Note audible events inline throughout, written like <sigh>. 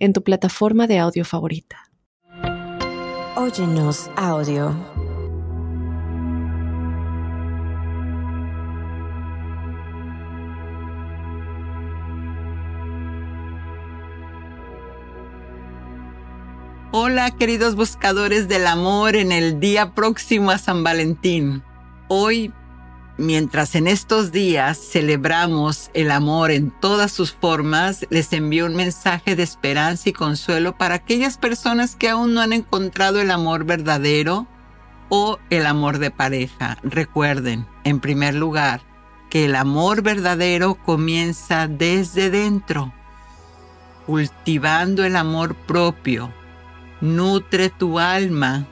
en tu plataforma de audio favorita. Óyenos audio. Hola queridos buscadores del amor en el día próximo a San Valentín. Hoy Mientras en estos días celebramos el amor en todas sus formas, les envío un mensaje de esperanza y consuelo para aquellas personas que aún no han encontrado el amor verdadero o el amor de pareja. Recuerden, en primer lugar, que el amor verdadero comienza desde dentro, cultivando el amor propio. Nutre tu alma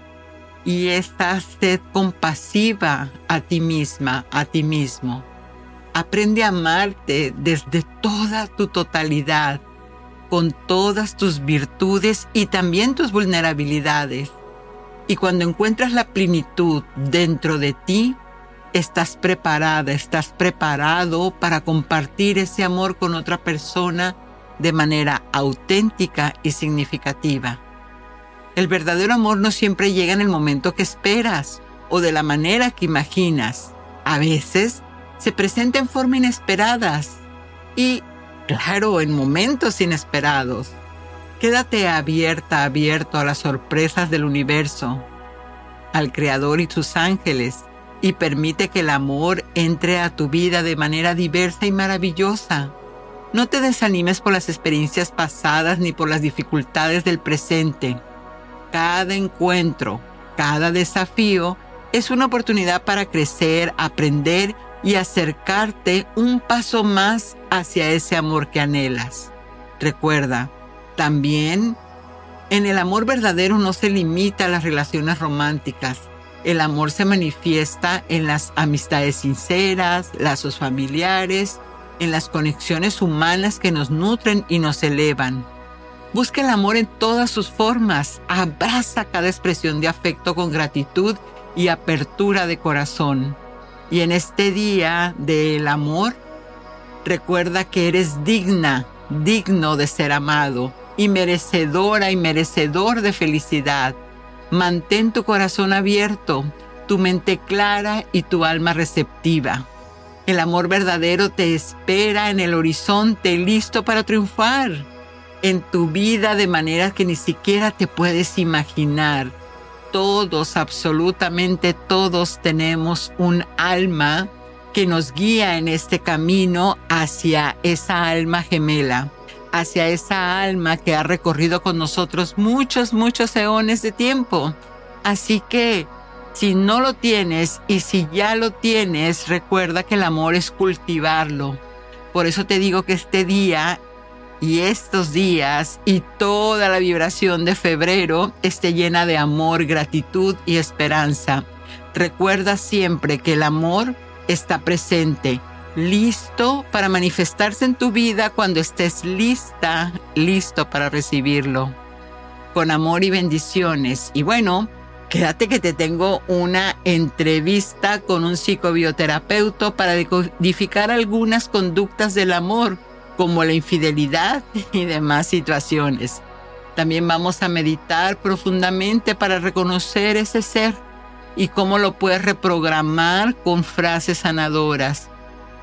y esta sed compasiva a ti misma, a ti mismo. Aprende a amarte desde toda tu totalidad, con todas tus virtudes y también tus vulnerabilidades. Y cuando encuentras la plenitud dentro de ti, estás preparada, estás preparado para compartir ese amor con otra persona de manera auténtica y significativa. El verdadero amor no siempre llega en el momento que esperas o de la manera que imaginas. A veces se presenta en forma inesperadas y, claro, en momentos inesperados. Quédate abierta, abierto a las sorpresas del universo, al Creador y sus ángeles, y permite que el amor entre a tu vida de manera diversa y maravillosa. No te desanimes por las experiencias pasadas ni por las dificultades del presente cada encuentro, cada desafío es una oportunidad para crecer, aprender y acercarte un paso más hacia ese amor que anhelas. Recuerda, también en el amor verdadero no se limita a las relaciones románticas. El amor se manifiesta en las amistades sinceras, lazos familiares, en las conexiones humanas que nos nutren y nos elevan. Busca el amor en todas sus formas. Abraza cada expresión de afecto con gratitud y apertura de corazón. Y en este día del amor, recuerda que eres digna, digno de ser amado y merecedora y merecedor de felicidad. Mantén tu corazón abierto, tu mente clara y tu alma receptiva. El amor verdadero te espera en el horizonte listo para triunfar en tu vida de manera que ni siquiera te puedes imaginar. Todos, absolutamente todos tenemos un alma que nos guía en este camino hacia esa alma gemela, hacia esa alma que ha recorrido con nosotros muchos, muchos eones de tiempo. Así que si no lo tienes y si ya lo tienes, recuerda que el amor es cultivarlo. Por eso te digo que este día y estos días y toda la vibración de febrero esté llena de amor, gratitud y esperanza. Recuerda siempre que el amor está presente, listo para manifestarse en tu vida cuando estés lista, listo para recibirlo. Con amor y bendiciones. Y bueno, quédate que te tengo una entrevista con un psicobioterapeuta para decodificar algunas conductas del amor como la infidelidad <laughs> y demás situaciones. También vamos a meditar profundamente para reconocer ese ser y cómo lo puedes reprogramar con frases sanadoras,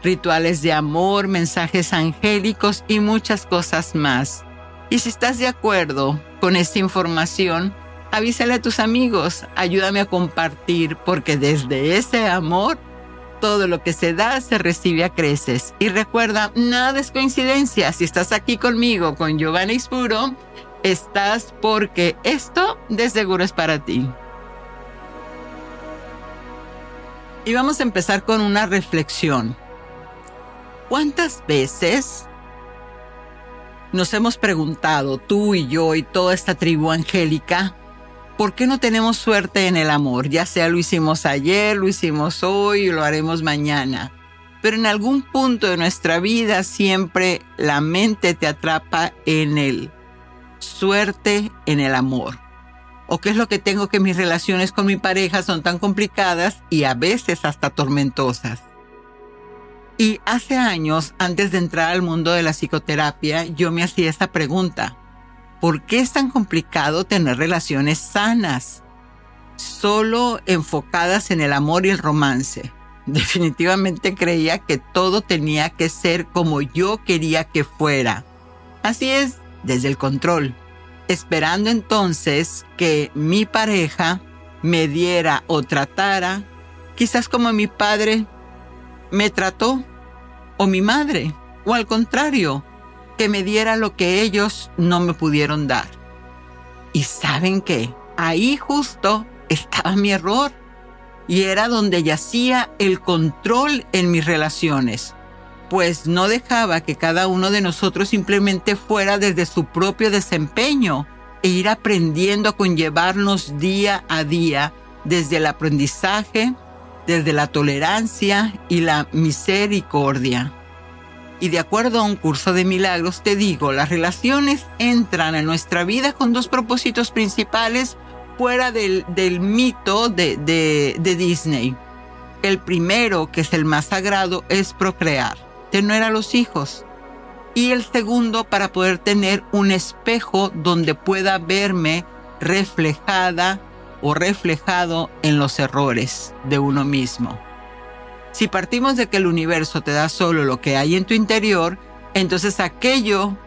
rituales de amor, mensajes angélicos y muchas cosas más. Y si estás de acuerdo con esta información, avísale a tus amigos, ayúdame a compartir, porque desde ese amor todo lo que se da se recibe a creces. Y recuerda, nada es coincidencia. Si estás aquí conmigo, con Giovanna Ispuro, estás porque esto de seguro es para ti. Y vamos a empezar con una reflexión. ¿Cuántas veces Nos hemos preguntado, tú y yo y toda esta tribu angélica, ¿por qué no tenemos suerte en el amor? Ya sea lo hicimos ayer, lo hicimos hoy, lo haremos mañana. Pero en algún punto de nuestra vida siempre la mente te atrapa en el suerte en el amor. ¿O qué es lo que tengo que mis relaciones con mi pareja son tan complicadas y a veces hasta tormentosas? Y hace años, antes de entrar al mundo de la psicoterapia, yo me hacía esta pregunta. ¿Por qué es tan complicado tener relaciones sanas? Solo enfocadas en el amor y el romance. <laughs> Definitivamente creía que todo tenía que ser como yo quería que fuera. Así es, desde el control. Esperando entonces que mi pareja me diera o tratara, quizás como mi padre me trató o mi madre, o al contrario, que me diera lo que ellos no me pudieron dar. Y saben qué, ahí justo estaba mi error y era donde yacía el control en mis relaciones, pues no dejaba que cada uno de nosotros simplemente fuera desde su propio desempeño e ir aprendiendo a conllevarnos día a día desde el aprendizaje, desde la tolerancia y la misericordia. Y de acuerdo a un curso de milagros, te digo, las relaciones entran en nuestra vida con dos propósitos principales fuera del, mito de, de, Disney. El primero, que es el más sagrado, es procrear, tener a los hijos. Y el segundo, para poder tener un espejo donde pueda verme reflejada o reflejado en los errores de uno mismo. Si partimos de que el universo te da solo lo que hay en tu interior, entonces aquello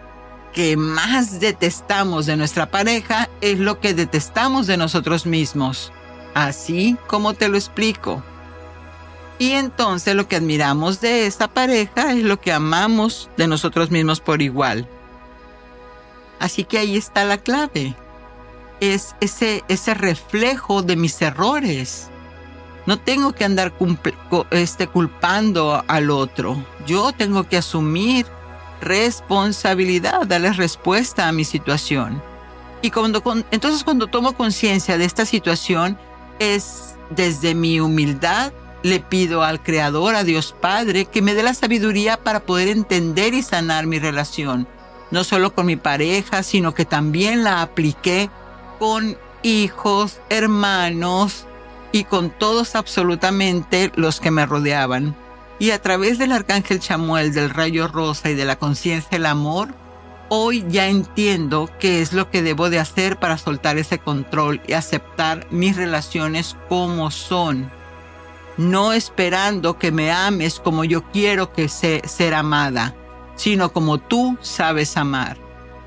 que más detestamos de nuestra pareja es lo que detestamos de nosotros mismos. Así como te lo explico. Y entonces lo que admiramos de esa pareja es lo que amamos de nosotros mismos por igual. Así que ahí está la clave. Es ese, ese reflejo de mis errores. No tengo que andar este, culpando al otro. Yo tengo que asumir responsabilidad, darle respuesta a mi situación. Y cuando, entonces cuando tomo conciencia de esta situación, es desde mi humildad, le pido al Creador, a Dios Padre, que me dé la sabiduría para poder entender y sanar mi relación, no solo con mi pareja, sino que también la apliqué con hijos, hermanos y con todos absolutamente los que me rodeaban. Y a través del arcángel Chamuel, del rayo rosa y de la conciencia del amor, hoy ya entiendo qué es lo que debo de hacer para soltar ese control y aceptar mis relaciones como son. No esperando que me ames como yo quiero que sea ser amada, sino como tú sabes amar.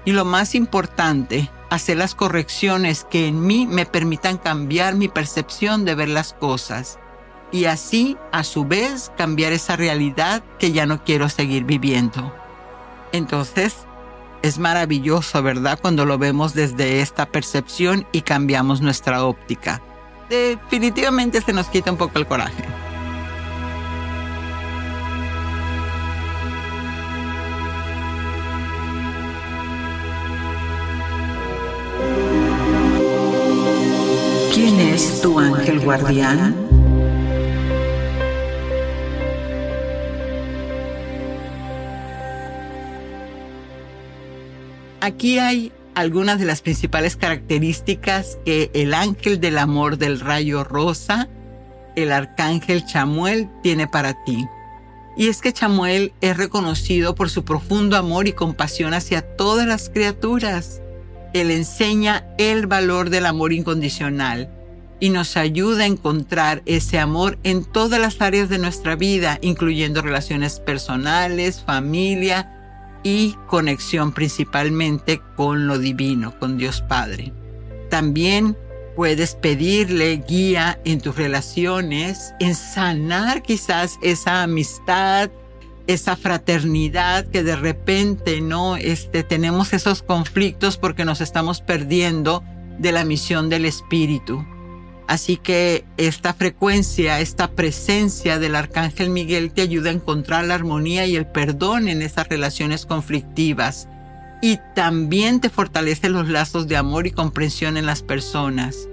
Y lo más importante, hacer las correcciones que en mí me permitan cambiar mi percepción de ver las cosas y así a su vez cambiar esa realidad que ya no quiero seguir viviendo. Entonces, es maravilloso, ¿verdad? Cuando lo vemos desde esta percepción y cambiamos nuestra óptica. Definitivamente se nos quita un poco el coraje. Es tu ángel guardián? Aquí hay algunas de las principales características que el ángel del amor del rayo rosa, el arcángel Chamuel, tiene para ti. Y es que Chamuel es reconocido por su profundo amor y compasión hacia todas las criaturas. Él enseña el valor del amor incondicional y nos ayuda a encontrar ese amor en todas las áreas de nuestra vida, incluyendo relaciones personales, familia, y conexión principalmente con lo divino, con Dios Padre. También puedes pedirle guía en tus relaciones, en sanar quizás esa amistad, esa fraternidad que de repente no este, tenemos esos conflictos porque nos estamos perdiendo de la misión del Espíritu. Así que esta frecuencia, esta presencia del Arcángel Miguel te ayuda a encontrar la armonía y el perdón en esas relaciones conflictivas. y también te fortalece los lazos de amor y comprensión en las personas.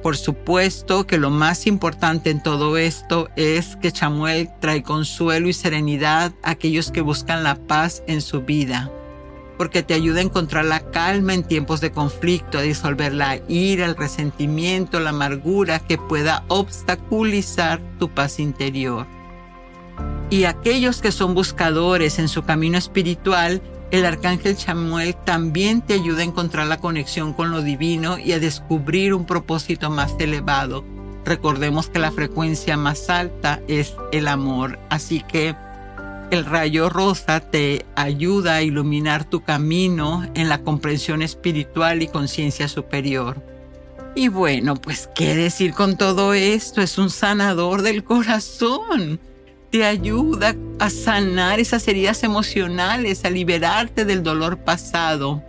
Por supuesto que lo más importante en todo esto es que Chamuel trae consuelo y serenidad a aquellos que buscan la paz en su vida, porque te ayuda a encontrar la calma en tiempos de conflicto, a disolver la ira, el resentimiento, la amargura que pueda obstaculizar tu paz interior. Y aquellos que son buscadores en su camino espiritual el arcángel Chamuel también te ayuda a encontrar la conexión con lo divino y a descubrir un propósito más elevado. Recordemos que la frecuencia más alta es el amor, así que el rayo rosa te ayuda a iluminar tu camino en la comprensión espiritual y conciencia superior. Y bueno, pues qué decir con todo esto, es un sanador del corazón te ayuda a sanar esas heridas emocionales, a liberarte del dolor pasado,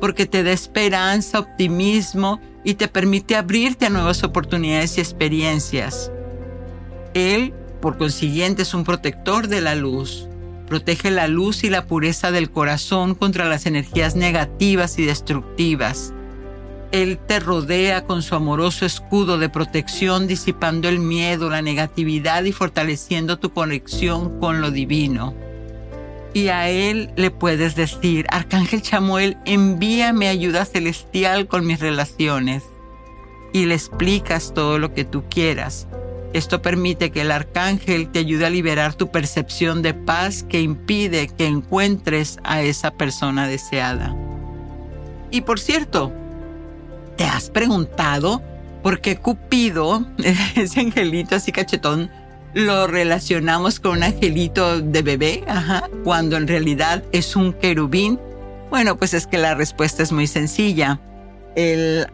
porque te da esperanza, optimismo y te permite abrirte a nuevas oportunidades y experiencias. Él, por consiguiente, es un protector de la luz. Protege la luz y la pureza del corazón contra las energías negativas y destructivas él te rodea con su amoroso escudo de protección, disipando el miedo, la negatividad y fortaleciendo tu conexión con lo divino. Y a Él le puedes decir, Arcángel Chamuel, envíame ayuda celestial con mis relaciones. Y le explicas todo lo que tú quieras. Esto permite que el arcángel te ayude a liberar tu percepción de paz que impide que encuentres a esa persona deseada. Y por cierto, ¿Te has preguntado por qué Cupido, <laughs> ese angelito así cachetón, lo relacionamos con un angelito de bebé, cuando en realidad es un querubín? Bueno, pues es que la respuesta es muy sencilla. El,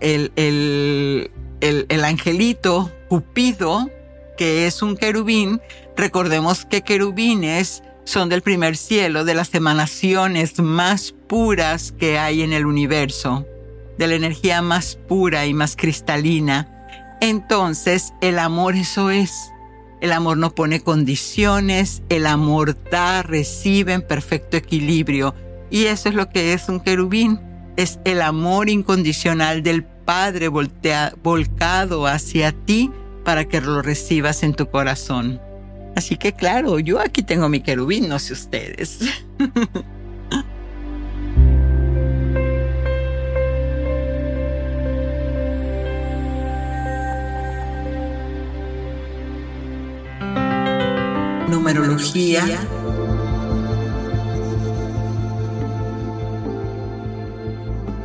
el, el, el, angelito Cupido, que es un querubín, recordemos que querubines son del primer cielo, de las emanaciones más puras que hay en el universo de la energía más pura y más cristalina, entonces el amor eso es. El amor no pone condiciones, el amor da, recibe en perfecto equilibrio. Y eso es lo que es un querubín. Es el amor incondicional del Padre volcado hacia ti para que lo recibas en tu corazón. Así que claro, yo aquí tengo mi querubín, no sé ustedes. <laughs> numerología,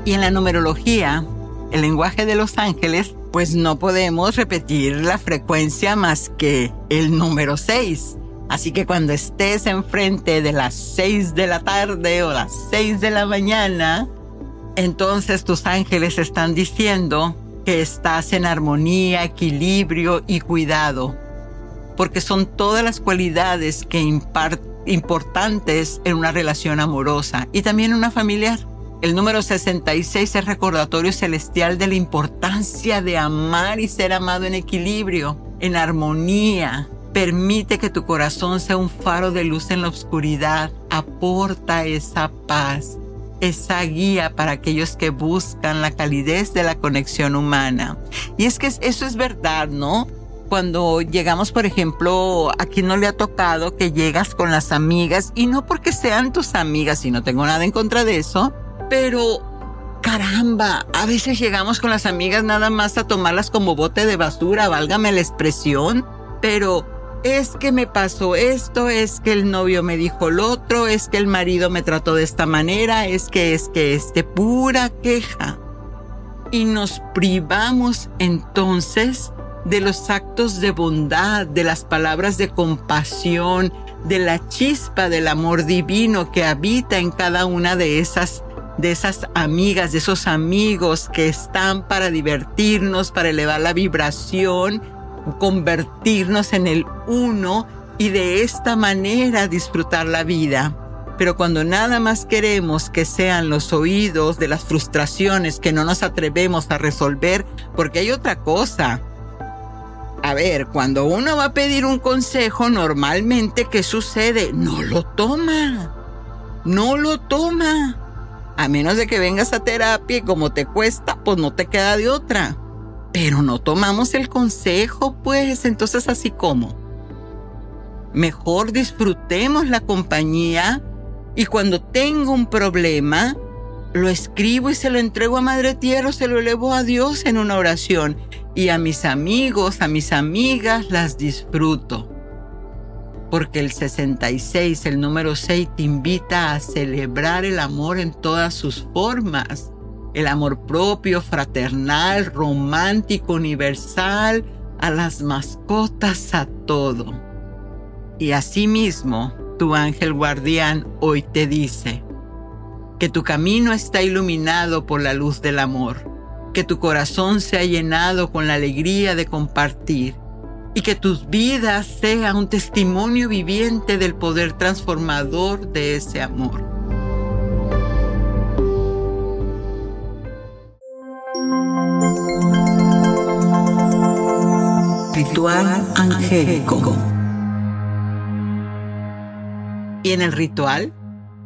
y en la numerología, el lenguaje de los ángeles, pues no podemos repetir la frecuencia más que el número 6. Así que cuando estés enfrente de las 6 de la tarde o las 6 de la mañana, entonces tus ángeles están diciendo que estás en armonía, equilibrio y cuidado porque son todas las cualidades que importantes en una relación amorosa y también en una familiar. El número 66 es recordatorio celestial de la importancia de amar y ser amado en equilibrio, en armonía. Permite que tu corazón sea un faro de luz en la oscuridad. Aporta esa paz, esa guía para aquellos que buscan la calidez de la conexión humana. Y es que eso es verdad, ¿no? cuando llegamos, por ejemplo, aquí no le ha tocado que llegas con las amigas y no porque sean tus amigas y no tengo nada en contra de eso, pero caramba, a veces llegamos con las amigas nada más a tomarlas como bote de basura, válgame la expresión, pero es que me pasó esto, es que el novio me dijo lo otro, es que el marido me trató de esta manera, es que es que este pura queja. Y nos privamos entonces de los actos de bondad, de las palabras de compasión, de la chispa del amor divino que habita en cada una de esas de esas amigas, de esos amigos que están para divertirnos, para elevar la vibración, convertirnos en el uno y de esta manera disfrutar la vida. Pero cuando nada más queremos que sean los oídos de las frustraciones que no nos atrevemos a resolver, porque hay otra cosa, a ver, cuando uno va a pedir un consejo, normalmente, ¿qué sucede? No lo toma. no lo toma. A menos de que vengas a terapia y como te cuesta, pues no te queda de otra. Pero no tomamos el consejo, pues entonces así como. Mejor disfrutemos la compañía y cuando tengo un problema, lo escribo y se lo entrego a Madre Tierra, se lo elevo a Dios en una oración. Y a mis amigos, a mis amigas, las disfruto. Porque el 66, el número 6, te invita a celebrar el amor en todas sus formas. El amor propio, fraternal, romántico, universal, a las mascotas, a todo. Y asimismo, tu ángel guardián hoy te dice, que tu camino está iluminado por la luz del amor, que tu corazón se ha llenado con la alegría de compartir y que tus vidas sean un testimonio viviente del poder transformador de ese amor. Ritual angélico. Y en el ritual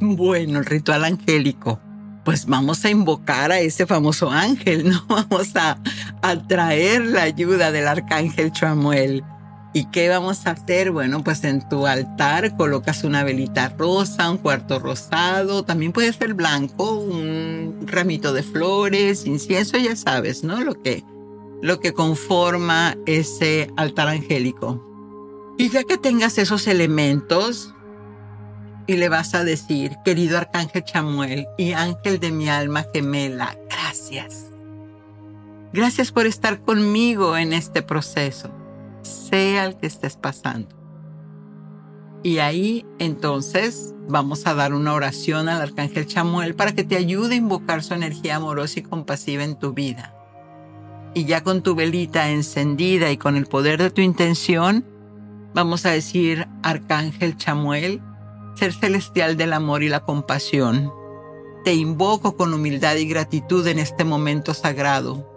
bueno, el ritual angélico. Pues vamos a invocar a ese famoso ángel, ¿no? <laughs> Vamos a atraer la ayuda del arcángel Chamuel. ¿Y qué vamos a hacer? Bueno, pues en tu altar colocas una velita rosa, un cuarto rosado, también puede ser blanco, un ramito de flores, incienso, ya sabes, ¿no? Lo que, lo que conforma ese altar angélico. Y ya que tengas esos elementos, y le vas a decir, querido Arcángel Chamuel y ángel de mi alma gemela, gracias. Gracias por estar conmigo en este proceso, sea el que estés pasando. Y ahí entonces vamos a dar una oración al Arcángel Chamuel para que te ayude a invocar su energía amorosa y compasiva en tu vida. Y ya con tu velita encendida y con el poder de tu intención, vamos a decir, Arcángel Chamuel, ser celestial del amor y la compasión. Te invoco con humildad y gratitud en este momento sagrado.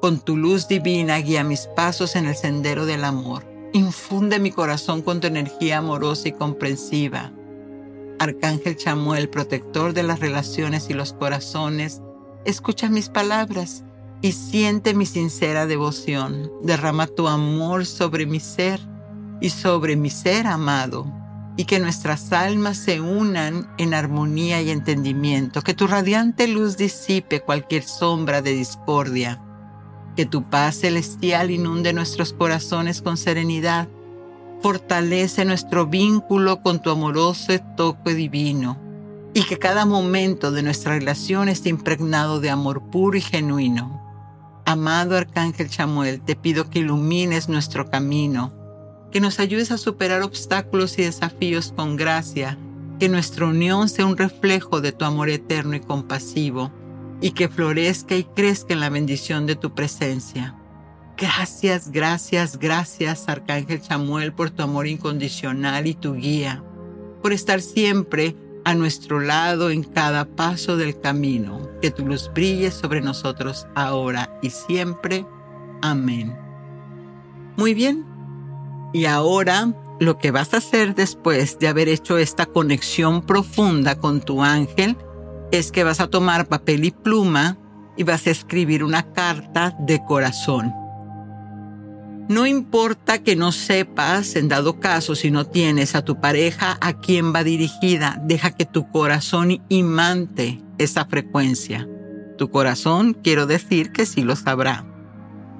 Con tu luz divina guía mis pasos en el sendero del amor. Infunde mi corazón con tu energía amorosa y comprensiva. Arcángel Chamuel, protector de las relaciones y los corazones, escucha mis palabras y siente mi sincera devoción. Derrama tu amor sobre mi ser y sobre mi ser amado y que nuestras almas se unan en armonía y entendimiento, que tu radiante luz disipe cualquier sombra de discordia, que tu paz celestial inunde nuestros corazones con serenidad, fortalece nuestro vínculo con tu amoroso toque divino, y que cada momento de nuestra relación esté impregnado de amor puro y genuino. Amado Arcángel Chamuel, te pido que ilumines nuestro camino, que nos ayudes a superar obstáculos y desafíos con gracia, que nuestra unión sea un reflejo de tu amor eterno y compasivo, y que florezca y crezca en la bendición de tu presencia. Gracias, gracias, gracias, Arcángel Chamuel, por tu amor incondicional y tu guía, por estar siempre a nuestro lado en cada paso del camino. Que tu luz brille sobre nosotros ahora y siempre. Amén. Muy bien, y ahora lo que vas a hacer después de haber hecho esta conexión profunda con tu ángel es que vas a tomar papel y pluma y vas a escribir una carta de corazón. No importa que no sepas, en dado caso, si no tienes a tu pareja, a quién va dirigida, deja que tu corazón imante esa frecuencia. Tu corazón, quiero decir que sí lo sabrá.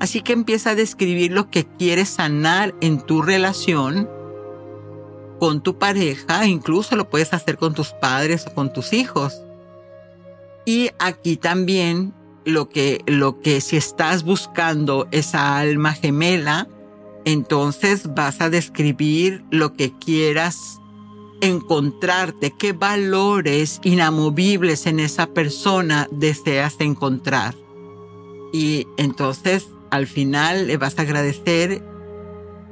Así que empieza a describir lo que quieres sanar en tu relación con tu pareja, incluso lo puedes hacer con tus padres o con tus hijos. Y aquí también lo que, lo que si estás buscando esa alma gemela, entonces vas a describir lo que quieras encontrarte, qué valores inamovibles en esa persona deseas encontrar. Y entonces al final le vas a agradecer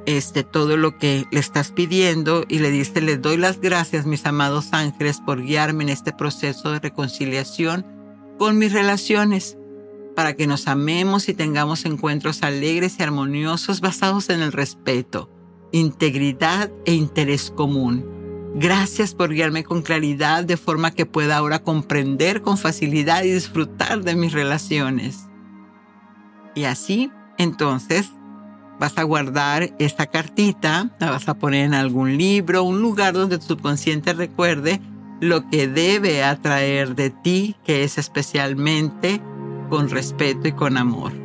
este, todo lo que le estás pidiendo y le dice, le doy las gracias, mis amados ángeles, por guiarme en este proceso de reconciliación con mis relaciones, para que nos amemos y tengamos encuentros alegres y armoniosos basados en el respeto, integridad e interés común. Gracias por guiarme con claridad de forma que pueda ahora comprender con facilidad y disfrutar de mis relaciones. Y así, entonces, vas a guardar esta cartita, la vas a poner en algún libro, un lugar donde tu subconsciente recuerde lo que debe atraer de ti, que es especialmente con respeto y con amor.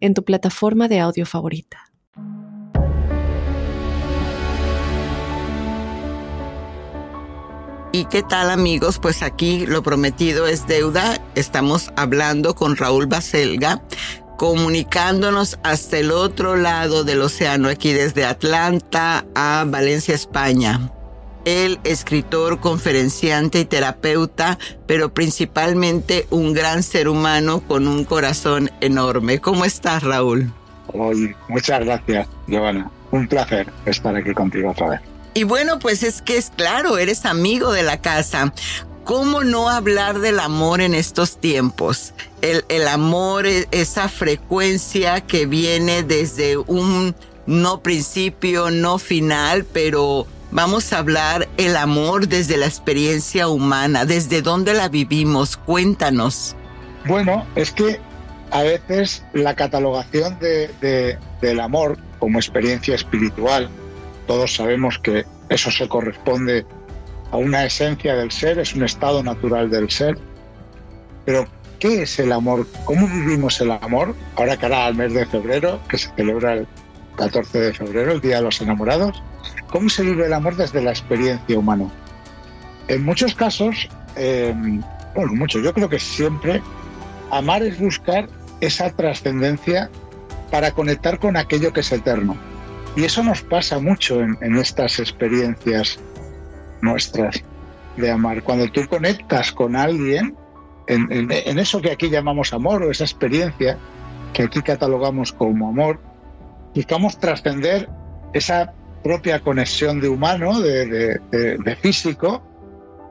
en tu plataforma de audio favorita. ¿Y qué tal amigos? Pues aquí lo prometido es deuda. Estamos hablando con Raúl Baselga, comunicándonos hasta el otro lado del océano, aquí desde Atlanta a Valencia, España. El escritor, conferenciante y terapeuta, pero principalmente un gran ser humano con un corazón enorme. ¿Cómo estás, Raúl? muchas gracias, Giovanna. Un placer estar aquí contigo otra vez. Y bueno, pues es que es claro, eres amigo de la casa. ¿Cómo no hablar del amor en estos tiempos? El, el amor, e, esa frecuencia que viene desde un no principio, no final, pero Vamos a hablar el amor desde la experiencia humana, desde dónde la vivimos. Cuéntanos. Bueno, es que a veces la catalogación de, del amor como experiencia espiritual, todos sabemos que eso se corresponde a una esencia del ser, es un estado natural del ser. Pero, ¿qué es el amor? ¿Cómo vivimos el amor? Ahora que hará el mes de febrero, que se celebra el 14 de febrero, el Día de los Enamorados, ¿Cómo se vive el amor desde la experiencia humana? En muchos casos, eh, bueno, mucho, yo creo que siempre, amar es buscar esa trascendencia para conectar con aquello que es eterno. Y eso nos pasa mucho en, estas experiencias nuestras de amar. Cuando tú conectas con alguien, en, en, eso que aquí llamamos amor o esa experiencia que aquí catalogamos como amor, buscamos trascender esa propia conexión de humano, de, físico,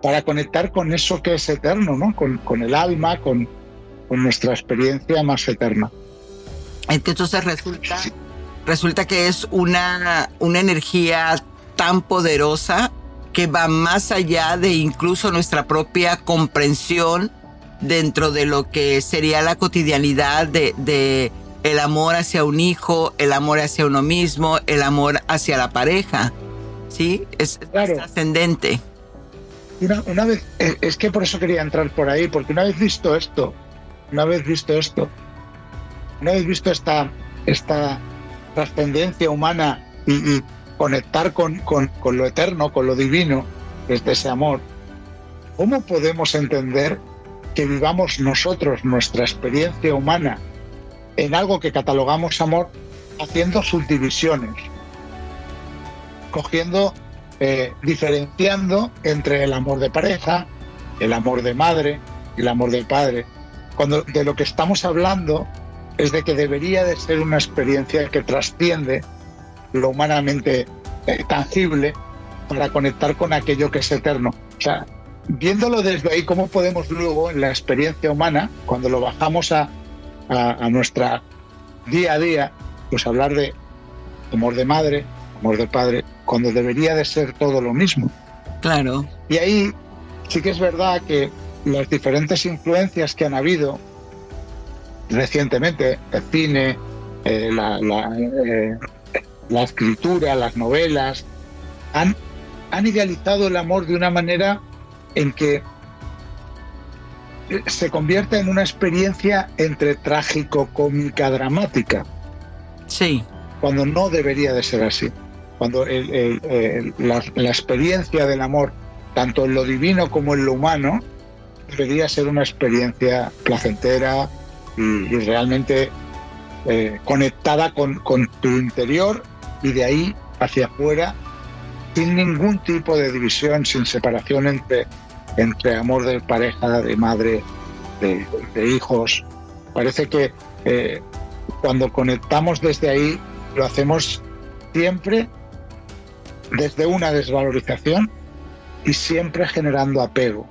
para conectar con eso que es eterno, ¿no? con, el alma, con, con, nuestra experiencia más eterna. Entonces resulta, resulta que es una, una energía tan poderosa que va más allá de incluso nuestra propia comprensión dentro de lo que sería la cotidianidad de, el amor hacia un hijo, el amor hacia uno mismo, el amor hacia la pareja. ¿Sí? Es, trascendente. Una, vez, eh, es que por eso quería entrar por ahí, porque una vez visto esto, una vez visto esto, una vez visto esta, esta trascendencia humana y, conectar con, con, con lo eterno, con lo divino, desde ese amor, ¿cómo podemos entender que vivamos nosotros nuestra experiencia humana en algo que catalogamos amor haciendo subdivisiones, cogiendo, eh, diferenciando entre el amor de pareja, el amor de madre y el amor de padre. Cuando de lo que estamos hablando es de que debería de ser una experiencia que trasciende lo humanamente eh, tangible para conectar con aquello que es eterno. O sea, viéndolo desde ahí, ¿cómo podemos luego en la experiencia humana, cuando lo bajamos a a, nuestra día a día, pues hablar de amor de madre, amor de padre, cuando debería de ser todo lo mismo. Claro. Y ahí sí que es verdad que las diferentes influencias que han habido recientemente, el cine, eh, la, eh, la, escritura, las novelas, han, han idealizado el amor de una manera en que se convierte en una experiencia entre trágico, cómica, dramática. Sí. Cuando no debería de ser así. Cuando la, experiencia del amor tanto en lo divino como en lo humano, debería ser una experiencia placentera y, realmente eh, conectada con, con tu interior y de ahí hacia afuera, sin ningún tipo de división, sin separación entre, entre amor de pareja, de madre, de, hijos. Parece que eh, cuando conectamos desde ahí, lo hacemos siempre desde una desvalorización y siempre generando apego.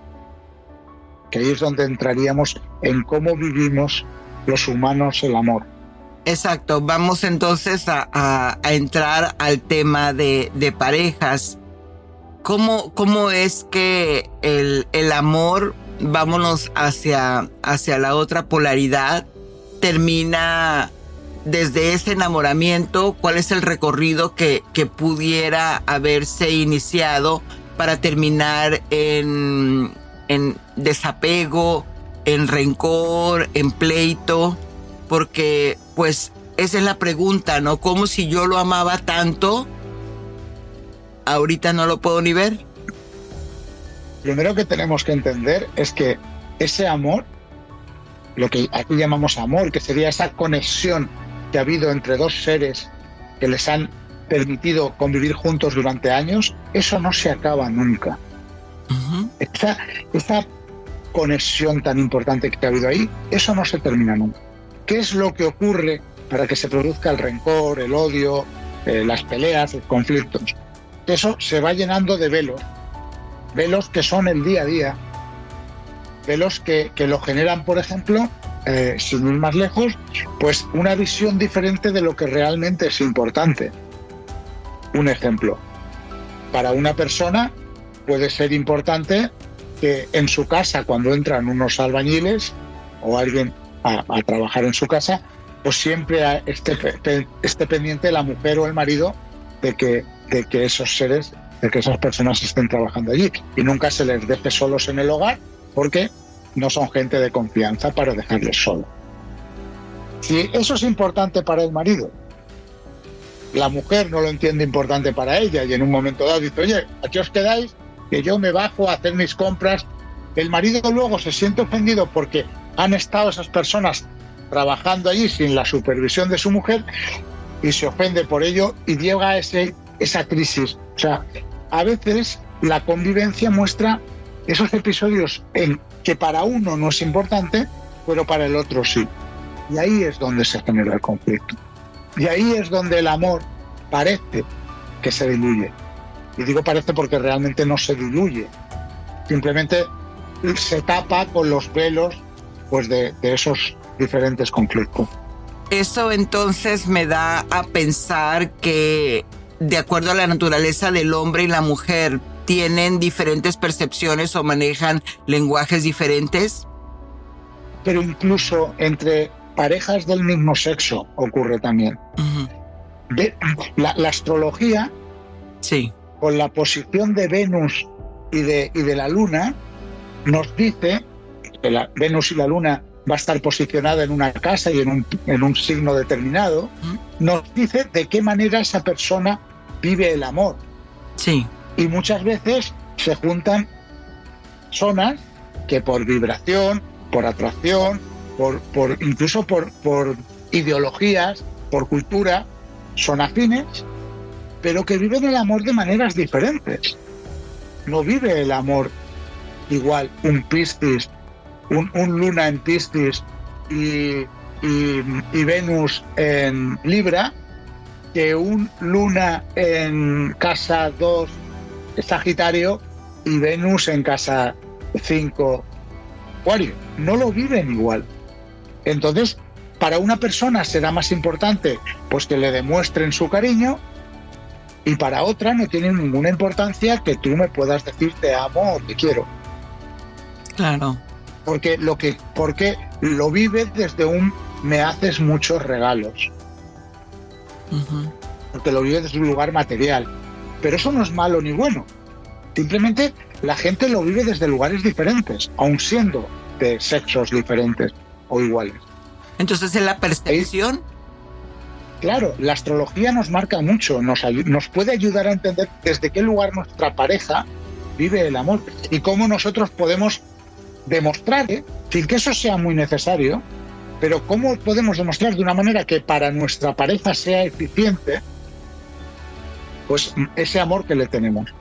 Que ahí es donde entraríamos en cómo vivimos los humanos el amor. Exacto, vamos entonces a, entrar al tema de, parejas. ¿Cómo, ¿Cómo, es que el, el, amor, vámonos hacia, hacia la otra polaridad, termina desde ese enamoramiento? ¿Cuál es el recorrido que, que pudiera haberse iniciado para terminar en, en desapego, en rencor, en pleito? Porque pues esa es la pregunta, ¿no? Como si yo lo amaba tanto, ahorita no lo puedo ni ver. Primero que tenemos que entender es que ese amor, lo que aquí llamamos amor, que sería esa conexión que ha habido entre dos seres que les han permitido convivir juntos durante años, eso no se acaba nunca. esa, esa conexión tan importante que ha habido ahí, eso no se termina nunca. ¿Qué es lo que ocurre para que se produzca el rencor, el odio, eh, las peleas, los conflictos? Eso se va llenando de velos, velos que son el día a día, velos que, lo generan, por ejemplo, eh, sin ir más lejos, pues una visión diferente de lo que realmente es importante. Un ejemplo, para una persona puede ser importante que en su casa, cuando entran unos albañiles o alguien a, trabajar en su casa, pues siempre esté, pendiente la mujer o el marido de que, de que esos seres, de que esas personas estén trabajando allí y nunca se les deje solos en el hogar porque no son gente de confianza para dejarles solos. Si eso es importante para el marido, la mujer no lo entiende importante para ella y en un momento dado dice, oye, aquí os quedáis, que yo me bajo a hacer mis compras. El marido luego se siente ofendido porque han estado esas personas trabajando allí sin la supervisión de su mujer y se ofende por ello y llega a ese, esa crisis. O sea, a veces la convivencia muestra esos episodios en que para uno no es importante, pero para el otro sí. Y ahí es donde se genera el conflicto. Y ahí es donde el amor parece que se diluye. Y digo parece porque realmente no se diluye. Simplemente se tapa con los velos pues de, esos diferentes conflictos. Eso entonces me da a pensar que de acuerdo a la naturaleza del hombre y la mujer, tienen diferentes percepciones o manejan lenguajes diferentes. Pero incluso entre parejas del mismo sexo ocurre también. la, astrología, sí. con la posición de Venus y de, y de la Luna, nos dice que la Venus y la Luna va a estar posicionada en una casa y en un, en un signo determinado, nos dice de qué manera esa persona vive el amor. Sí. Y muchas veces se juntan zonas que por vibración, por atracción, por, por incluso por, por ideologías, por cultura, son afines, pero que viven el amor de maneras diferentes. No vive el amor igual un Piscis un, luna en Piscis y, y, Venus en Libra, que un luna en casa 2 Sagitario y Venus en casa 5 Acuario. No lo viven igual. Entonces, para una persona será más importante pues que le demuestren su cariño y para otra no tiene ninguna importancia que tú me puedas decir te amo o te quiero. Claro porque lo que porque lo vive desde un me haces muchos regalos. Porque lo vive desde un lugar material. Pero eso no es malo ni bueno. Simplemente la gente lo vive desde lugares diferentes, aun siendo de sexos diferentes o iguales. Entonces, en la percepción. Claro, la astrología nos marca mucho, nos, nos puede ayudar a entender desde qué lugar nuestra pareja vive el amor y cómo nosotros podemos demostrar, ¿eh? sin que eso sea muy necesario, pero cómo podemos demostrar de una manera que para nuestra pareja sea eficiente, pues ese amor que le tenemos.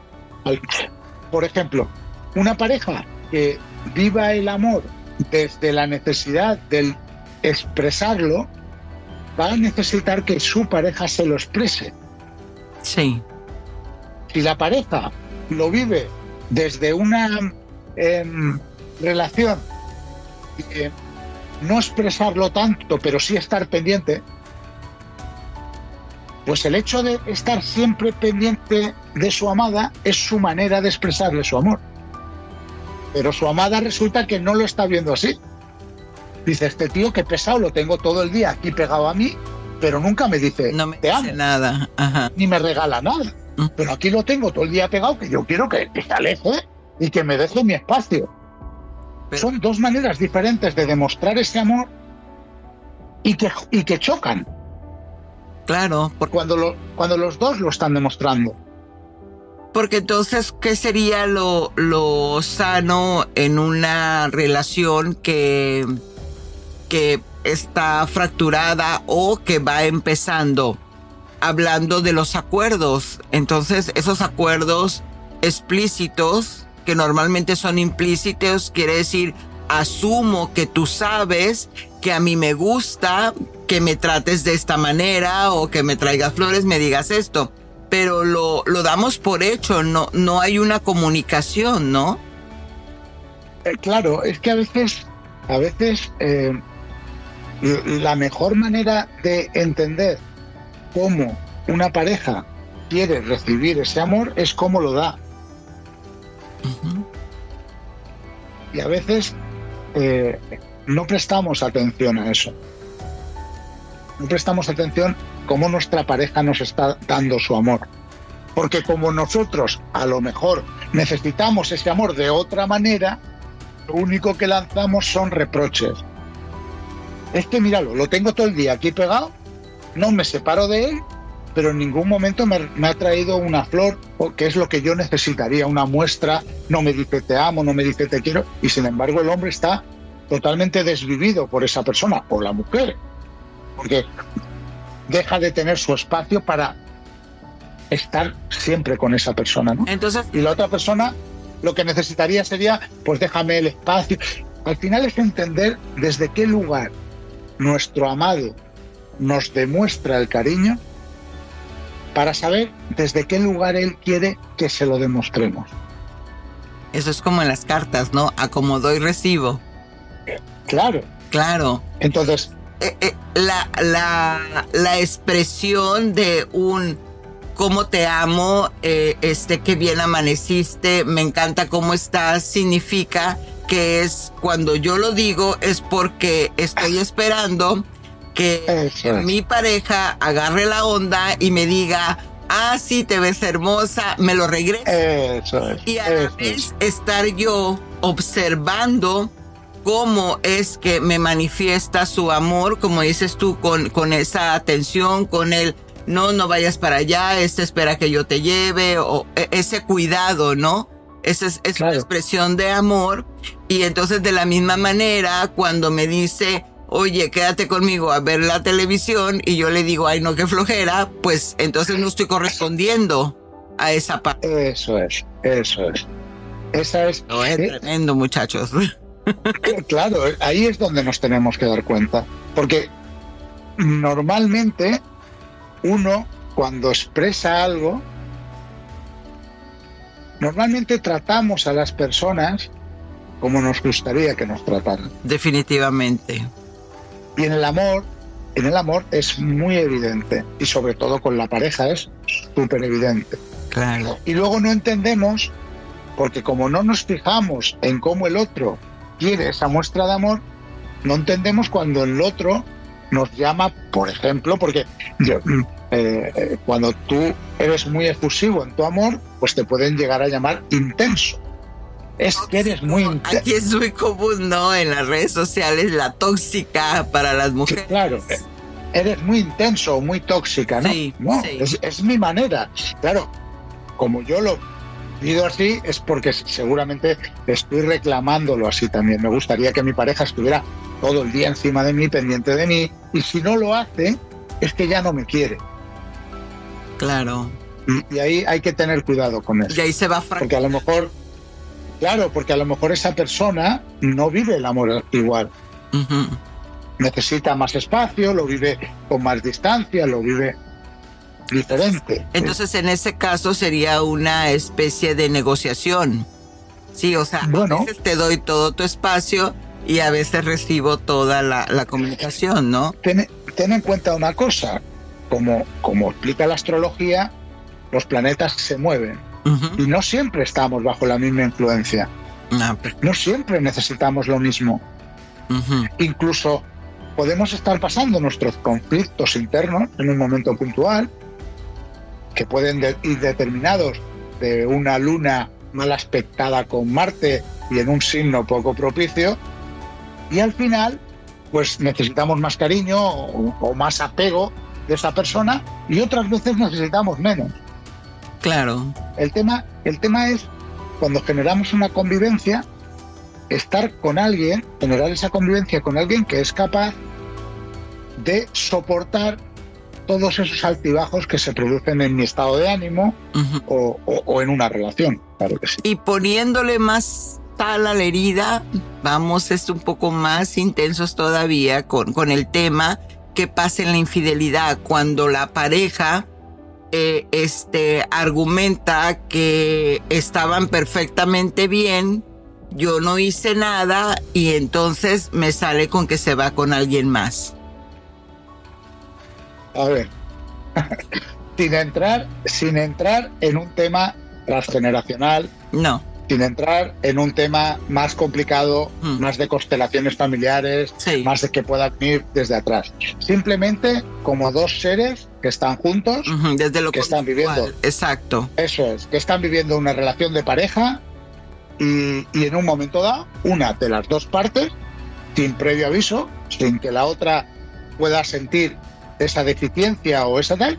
Por ejemplo, una pareja que viva el amor desde la necesidad del expresarlo, va a necesitar que su pareja se lo exprese. Sí. Si la pareja lo vive desde una em, relación eh, no expresarlo tanto, pero sí estar pendiente, pues el hecho de estar siempre pendiente de su amada es su manera de expresarle su amor. Pero su amada resulta que no lo está viendo así. Dice, este tío que pesado, lo tengo todo el día aquí pegado a mí, pero nunca me dice, no me te dice nada. Ni me regala nada. Mm. Pero aquí lo tengo todo el día pegado, que yo quiero que, se aleje y que me deje mi espacio. Son dos maneras diferentes de demostrar ese amor y que, y que chocan. Claro. Cuando, lo, cuando los dos lo están demostrando. Porque entonces, ¿qué sería lo, lo sano en una relación que, que está fracturada o que va empezando? Hablando de los acuerdos. Entonces, esos acuerdos explícitos, que normalmente son implícitos, quiere decir, asumo que tú sabes que a mí me gusta que me trates de esta manera o que me traigas flores, me digas esto pero lo, lo damos por hecho, no, no hay una comunicación, ¿no? Eh, claro, es que a veces, a veces eh, la mejor manera de entender cómo una pareja quiere recibir ese amor es cómo lo da. Y a veces eh, no prestamos atención a eso. No prestamos atención cómo nuestra pareja nos está dando su amor. Porque como nosotros a lo mejor necesitamos ese amor de otra manera, lo único que lanzamos son reproches. Es que míralo, lo tengo todo el día aquí pegado, no me separo de él, pero en ningún momento me, ha traído una flor, que es lo que yo necesitaría, una muestra, no me dice te amo, no me dice te quiero, y sin embargo el hombre está totalmente desvivido por esa persona, o la mujer. Porque deja de tener su espacio para estar siempre con esa persona, ¿no? Entonces, y la otra persona lo que necesitaría sería, pues déjame el espacio. Al final es entender desde qué lugar nuestro amado nos demuestra el cariño para saber desde qué lugar él quiere que se lo demostremos. Eso es como en las cartas, ¿no? Acomodo y recibo. Claro. Claro. Entonces, eh, eh, la, la, la, expresión de un cómo te amo, eh, este que bien amaneciste, me encanta cómo estás, significa que es cuando yo lo digo es porque estoy esperando que mi pareja agarre la onda y me diga, ah, sí, te ves hermosa, me lo regrese. y a la vez estar yo observando cómo es que me manifiesta su amor, como dices tú, con, con esa atención, con el no, no vayas para allá, este espera que yo te lleve, o e, ese cuidado, ¿no? Esa es, es una expresión de amor. Y entonces de la misma manera, cuando me dice, oye, quédate conmigo a ver la televisión, y yo le digo, ay, no, qué flojera, pues entonces no estoy correspondiendo a esa parte. Eso es, eso es. Esa es. No, es tremendo, muchachos. claro, ahí es donde nos tenemos que dar cuenta. Porque normalmente uno, cuando expresa algo, normalmente tratamos a las personas como nos gustaría que nos trataran. Definitivamente. Y en el amor, en el amor es muy evidente. Y sobre todo con la pareja es súper evidente. Claro. Y luego no entendemos, porque como no nos fijamos en cómo el otro quiere esa muestra de amor, no entendemos cuando el otro nos llama, por ejemplo, porque mm, eh, eh, cuando tú eres muy efusivo en tu amor, pues te pueden llegar a llamar intenso. Es que eres muy intenso. Aquí es muy común, ¿no? En las redes sociales, la tóxica para las mujeres. claro, eh, eres muy intenso muy tóxica, ¿no? Sí, Es, es mi manera. Claro, como yo lo pido así es porque seguramente estoy reclamándolo así también. Me gustaría que mi pareja estuviera todo el día encima de mí, pendiente de mí, y si no lo hace, es que ya no me quiere. Claro. Y, ahí hay que tener cuidado con eso. Y ahí se va Porque a lo mejor, claro, porque a lo mejor esa persona no vive el amor igual. Necesita más espacio, lo vive con más distancia, lo vive diferente. Entonces, en ese caso sería una especie de negociación. Sí, o sea, a veces te doy todo tu espacio y a veces recibo toda la, comunicación, ¿no? Ten, en cuenta una cosa, como, como explica la astrología, los planetas se mueven y no siempre estamos bajo la misma influencia. Ah, no siempre necesitamos lo mismo. Incluso podemos estar pasando nuestros conflictos internos en un momento puntual que pueden ir determinados de una luna mal aspectada con Marte y en un signo poco propicio. Y al final, pues necesitamos más cariño o, más apego de esa persona y otras veces necesitamos menos. Claro. El tema, el tema es cuando generamos una convivencia, estar con alguien, generar esa convivencia con alguien que es capaz de soportar todos esos altibajos que se producen en mi estado de ánimo o, en una relación. Claro que sí. Y poniéndole más tal a la herida, vamos es un poco más intensos todavía con, con el tema que pasa en la infidelidad cuando la pareja eh, este, argumenta que estaban perfectamente bien, yo no hice nada y entonces me sale con que se va con alguien más. A ver, <laughs> sin entrar, sin entrar en un tema transgeneracional. No. Sin entrar en un tema más complicado, hmm. más de constelaciones familiares, más de que pueda venir desde atrás. Simplemente como dos seres que están juntos, desde lo que están viviendo. Exacto. Eso es, que están viviendo una relación de pareja y, y en un momento dado, una de las dos partes, sin previo aviso, sin que la otra pueda sentir esa deficiencia o esa tal,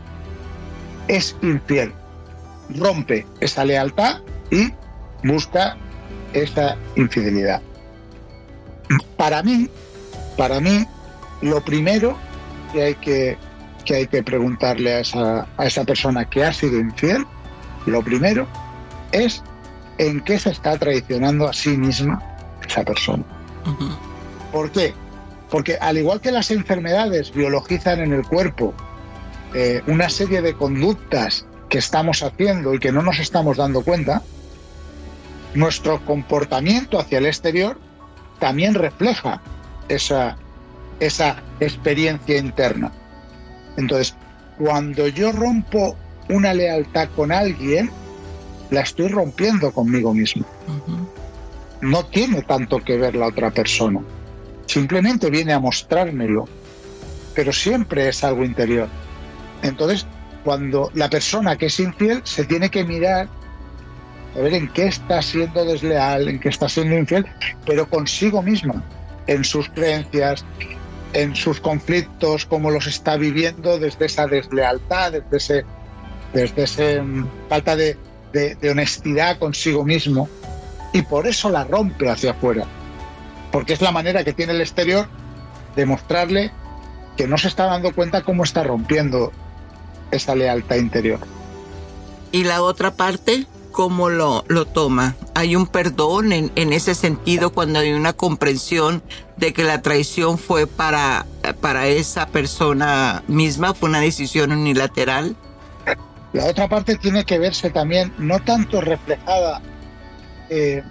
es infiel. Rompe esa lealtad y busca esa infidelidad. Para mí, para mí, lo primero que hay que, que, hay que preguntarle a esa, a esa persona que ha sido infiel, lo primero es en qué se está traicionando a sí misma esa persona. ¿Por qué? Porque al igual que las enfermedades biologizan en el cuerpo eh, una serie de conductas que estamos haciendo y que no nos estamos dando cuenta, nuestro comportamiento hacia el exterior también refleja esa, esa experiencia interna. Entonces, cuando yo rompo una lealtad con alguien, la estoy rompiendo conmigo mismo. No tiene tanto que ver la otra persona. Simplemente viene a mostrármelo, pero siempre es algo interior. Entonces, cuando la persona que es infiel se tiene que mirar a ver en qué está siendo desleal, en qué está siendo infiel, pero consigo misma, en sus creencias, en sus conflictos, cómo los está viviendo desde esa deslealtad, desde ese, desde mm, falta de, de honestidad consigo mismo, y por eso la rompe hacia afuera porque es la manera que tiene el exterior de mostrarle que no se está dando cuenta cómo está rompiendo esa lealtad interior. ¿Y la otra parte? ¿Cómo lo, lo toma? ¿Hay un perdón en, en ese sentido cuando hay una comprensión de que la traición fue para, para esa persona misma, fue una decisión unilateral? La otra parte tiene que verse también, no tanto reflejada eh,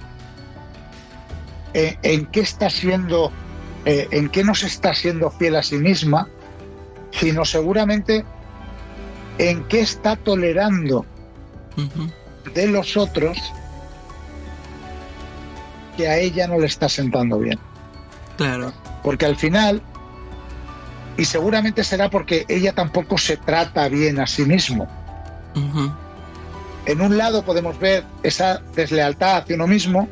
eh, en qué está siendo, eh, en qué nos está siendo fiel a sí misma, sino seguramente en qué está tolerando de los otros que a ella no le está sentando bien. Claro. Porque al final, y seguramente será porque ella tampoco se trata bien a sí mismo. En un lado podemos ver esa deslealtad hacia uno mismo,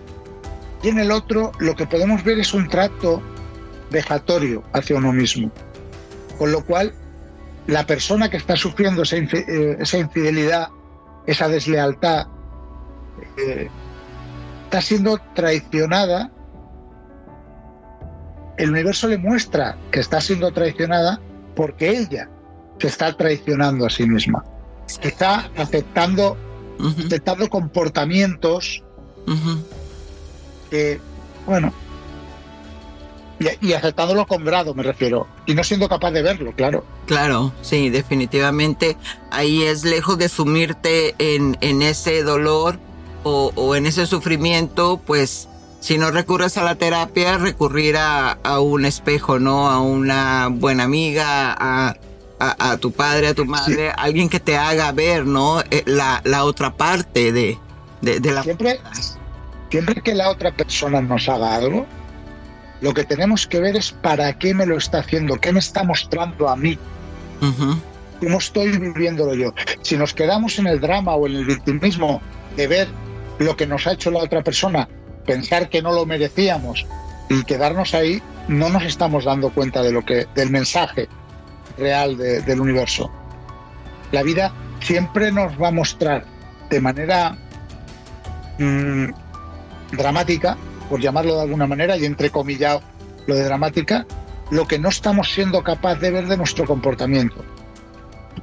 y en el otro lo que podemos ver es un trato vejatorio hacia uno mismo. Con lo cual, la persona que está sufriendo esa, eh, infidelidad, esa deslealtad, eh, está siendo traicionada, el universo le muestra que está siendo traicionada porque ella se está traicionando a sí misma. Está aceptando, aceptando comportamientos que, bueno, y, y, aceptándolo con grado, me refiero, y no siendo capaz de verlo, claro. Claro, sí, definitivamente. Ahí es lejos de sumirte en, en ese dolor o, o, en ese sufrimiento, pues si no recurres a la terapia, recurrir a, a un espejo, ¿no? A una buena amiga, a, a, a tu padre, a tu madre, sí. alguien que te haga ver, ¿no? Eh, la, la otra parte de, de, de la... Siempre, siempre que la otra persona nos haga algo, lo que tenemos que ver es para qué me lo está haciendo, qué me está mostrando a mí. Uh -huh. ¿Cómo estoy viviéndolo yo? Si nos quedamos en el drama o en el victimismo de ver lo que nos ha hecho la otra persona, pensar que no lo merecíamos y quedarnos ahí, no nos estamos dando cuenta de lo que, del mensaje real de, del universo. La vida siempre nos va a mostrar de manera mmm, dramática por llamarlo de alguna manera, y entrecomillado lo de dramática, lo que no estamos siendo capaz de ver de nuestro comportamiento.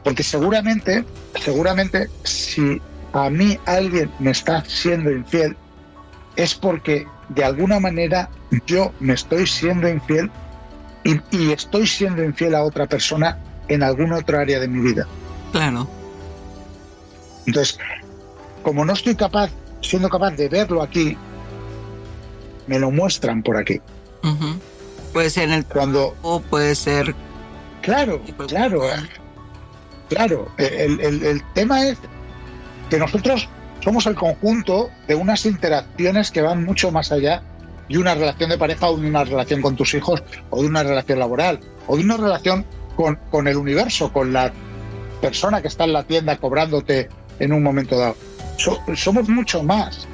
Porque seguramente, seguramente, si a mí alguien me está siendo infiel, es porque de alguna manera yo me estoy siendo infiel y, y estoy siendo infiel a otra persona en alguna otra área de mi vida. Claro. Entonces, como no estoy capaz, siendo capaz de verlo aquí, me lo muestran por aquí. Uh -huh. Puede ser en el cuando o puede ser claro, claro, claro. El, el, el, tema es que nosotros somos el conjunto de unas interacciones que van mucho más allá de una relación de pareja o de una relación con tus hijos o de una relación laboral o de una relación con, con el universo, con la persona que está en la tienda cobrándote en un momento dado. So, somos mucho más,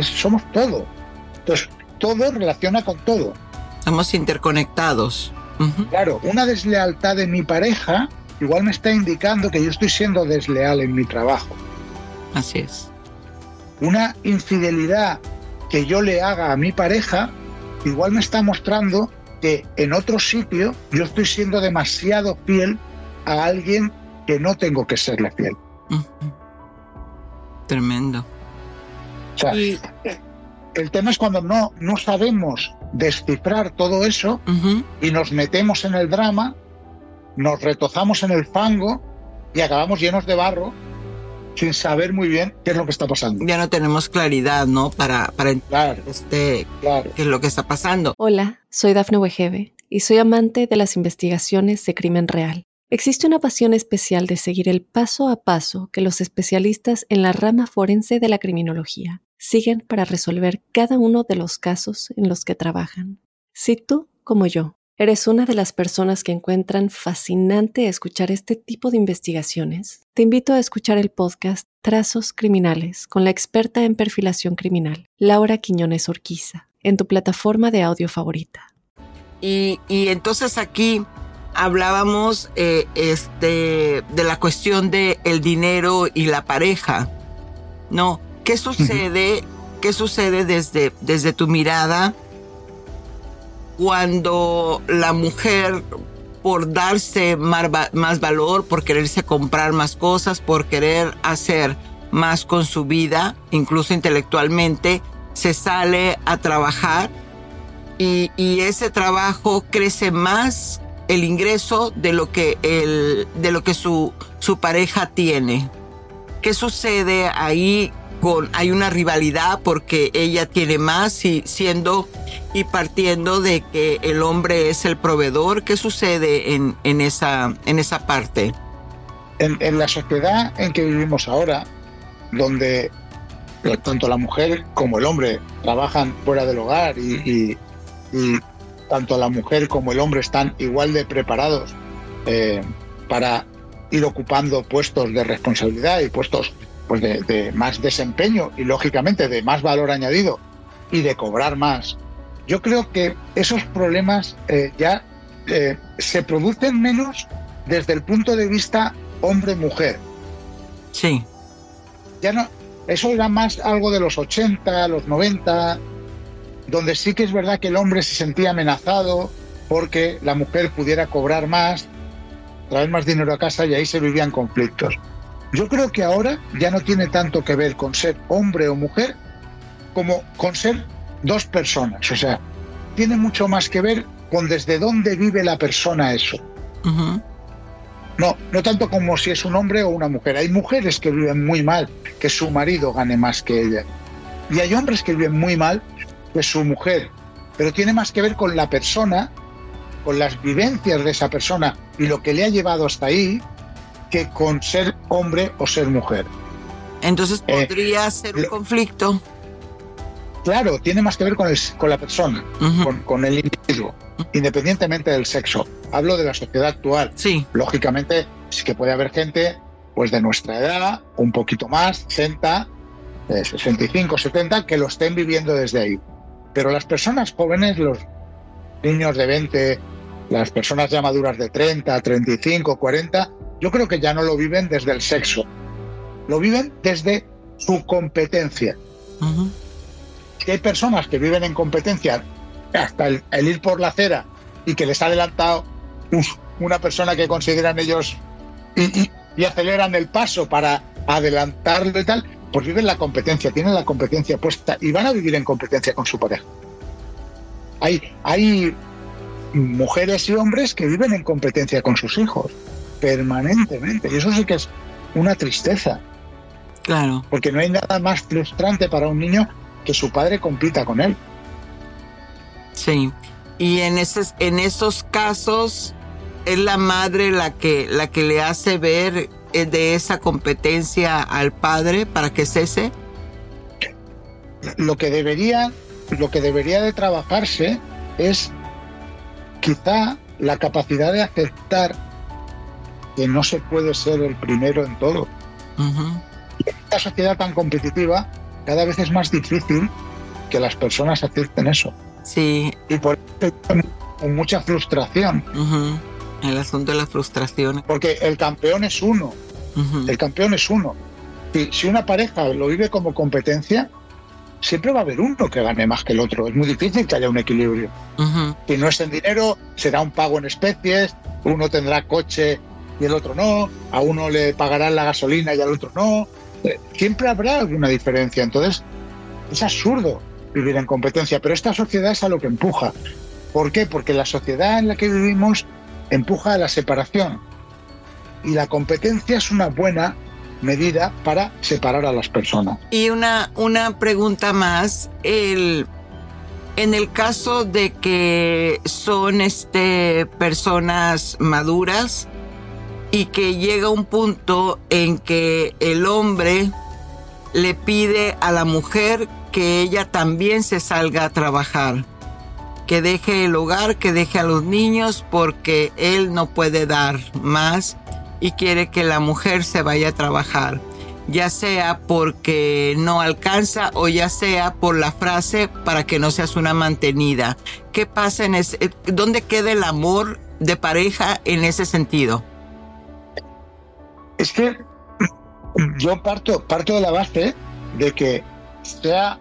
somos todo. Entonces, todo relaciona con todo. Estamos interconectados. Uh -huh. Claro, una deslealtad de mi pareja igual me está indicando que yo estoy siendo desleal en mi trabajo. Así es. Una infidelidad que yo le haga a mi pareja igual me está mostrando que en otro sitio yo estoy siendo demasiado fiel a alguien que no tengo que serle fiel. Uh -huh. Tremendo. O sea, y el tema es cuando no, no sabemos descifrar todo eso uh -huh. y nos metemos en el drama, nos retozamos en el fango y acabamos llenos de barro sin saber muy bien qué es lo que está pasando. Ya no tenemos claridad, ¿no? Para, para claro, este, claro. qué es lo que está pasando. Hola, soy Dafne Wegebe y soy amante de las investigaciones de crimen real. Existe una pasión especial de seguir el paso a paso que los especialistas en la rama forense de la criminología siguen para resolver cada uno de los casos en los que trabajan. Si tú, como yo, eres una de las personas que encuentran fascinante escuchar este tipo de investigaciones, te invito a escuchar el podcast Trazos Criminales con la experta en perfilación criminal, Laura Quiñones Orquiza, en tu plataforma de audio favorita. Y, y entonces aquí hablábamos eh, este, de la cuestión del el dinero y la pareja, ¿no? ¿Qué sucede? ¿Qué sucede desde, desde tu mirada cuando la mujer, por darse más, valor, por quererse comprar más cosas, por querer hacer más con su vida, incluso intelectualmente, se sale a trabajar y, y ese trabajo crece más el ingreso de lo que, el, de lo que su, su pareja tiene. ¿Qué sucede ahí? Hay una rivalidad porque ella tiene más y siendo y partiendo de que el hombre es el proveedor. ¿Qué sucede en, en, esa, en esa parte? En, la sociedad en que vivimos ahora, donde tanto la mujer como el hombre trabajan fuera del hogar y, y, y tanto la mujer como el hombre están igual de preparados eh, para ir ocupando puestos de responsabilidad y puestos pues de, de, más desempeño y lógicamente de más valor añadido y de cobrar más. Yo creo que esos problemas eh, ya eh, se producen menos desde el punto de vista hombre-mujer. Sí. Ya no, eso era más algo de los 80, los 90, donde sí que es verdad que el hombre se sentía amenazado porque la mujer pudiera cobrar más, traer más dinero a casa y ahí se vivían conflictos. Yo creo que ahora ya no tiene tanto que ver con ser hombre o mujer como con ser dos personas. O sea, tiene mucho más que ver con desde dónde vive la persona eso. No, no tanto como si es un hombre o una mujer. Hay mujeres que viven muy mal que su marido gane más que ella. Y hay hombres que viven muy mal que su mujer. Pero tiene más que ver con la persona, con las vivencias de esa persona y lo que le ha llevado hasta ahí, que con ser hombre o ser mujer. Entonces eh, podría ser un conflicto. Claro, tiene más que ver con, el, con la persona, con, el individuo, independientemente del sexo. Hablo de la sociedad actual. Sí. Lógicamente, sí que puede haber gente pues de nuestra edad, un poquito más, 60, 65, 70, que lo estén viviendo desde ahí. Pero las personas jóvenes, los niños de 20, las personas ya maduras de 30, 35, 40, yo creo que ya no lo viven desde el sexo. Lo viven desde su competencia que hay personas que viven en competencia hasta el, ir por la acera y que les ha adelantado una persona que consideran ellos y, aceleran el paso para adelantarlo y tal, pues viven la competencia, tienen la competencia puesta y van a vivir en competencia con su pareja. Hay, hay mujeres y hombres que viven en competencia con sus hijos permanentemente y eso sí que es una tristeza. Claro. Porque no hay nada más frustrante para un niño que su padre compita con él. Sí. Y en esos, en esos casos es la madre la que, la que le hace ver eh, de esa competencia al padre para que cese. Lo que debería, lo que debería de trabajarse es quizá la capacidad de aceptar que no se puede ser el primero en todo. En esta sociedad tan competitiva, cada vez es más difícil que las personas acepten eso. Sí. Y por eso con mucha frustración. El asunto de la frustración. Porque el campeón es uno. El campeón es uno. Si, si una pareja lo vive como competencia, siempre va a haber uno que gane más que el otro. Es muy difícil que haya un equilibrio. Si no es en dinero, será un pago en especies, uno tendrá coche y el otro no, a uno le pagarán la gasolina y al otro no, siempre habrá alguna diferencia. Entonces, es absurdo vivir en competencia, pero esta sociedad es a lo que empuja. ¿Por qué? Porque la sociedad en la que vivimos empuja a la separación. Y la competencia es una buena medida para separar a las personas. Y una, una pregunta más. El, en el caso de que son este, personas maduras, y que llega un punto en que el hombre le pide a la mujer que ella también se salga a trabajar, que deje el hogar, que deje a los niños porque él no puede dar más y quiere que la mujer se vaya a trabajar, ya sea porque no alcanza o ya sea por la frase para que no seas una mantenida. ¿Qué pasa en ese, dónde queda el amor de pareja en ese sentido? Es que yo parto, parto de la base de que sea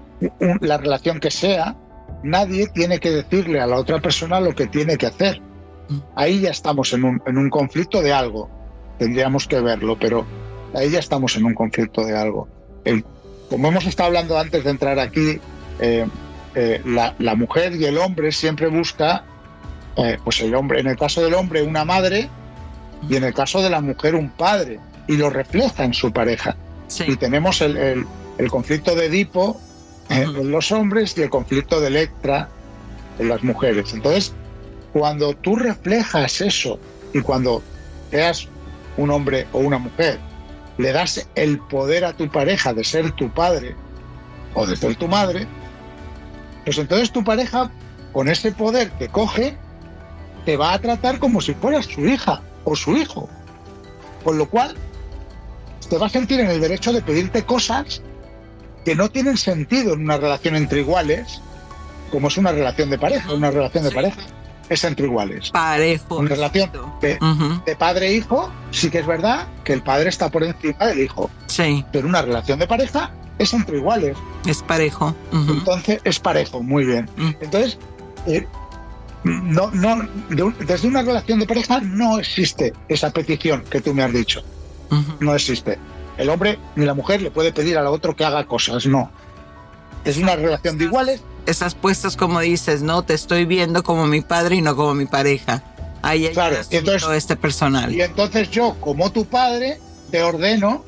la relación que sea, nadie tiene que decirle a la otra persona lo que tiene que hacer. Ahí ya estamos en un, en un conflicto de algo. Tendríamos que verlo, pero ahí ya estamos en un conflicto de algo. como hemos estado hablando antes de entrar aquí, eh, eh, la, mujer y el hombre siempre busca, eh, pues el hombre, en el caso del hombre, una madre y en el caso de la mujer, un padre y lo refleja en su pareja. Y tenemos el, conflicto de Edipo en los hombres y el conflicto de Electra en las mujeres. Entonces, cuando tú reflejas eso y cuando seas un hombre o una mujer, le das el poder a tu pareja de ser tu padre o de ser tu madre, pues entonces tu pareja, con ese poder que coge, te va a tratar como si fueras su hija o su hijo. Con lo cual, te va a sentir en el derecho de pedirte cosas que no tienen sentido en una relación entre iguales, como es una relación de pareja. Una relación de pareja es entre iguales. Parejo. Una relación de, padre e-hijo, sí que es verdad que el padre está por encima del hijo. Sí. Pero una relación de pareja es entre iguales. Es parejo. Entonces, es parejo, muy bien. Mm. Entonces, eh, no, no, desde una relación de pareja no existe esa petición que tú me has dicho. No existe. El hombre ni la mujer le puede pedir al otro que haga cosas, no. Es una relación de iguales. Esas puestas como dices, no, te estoy viendo como mi padre y no como mi pareja. Ahí hay claro, entonces, este personal. Y entonces yo, como tu padre, te ordeno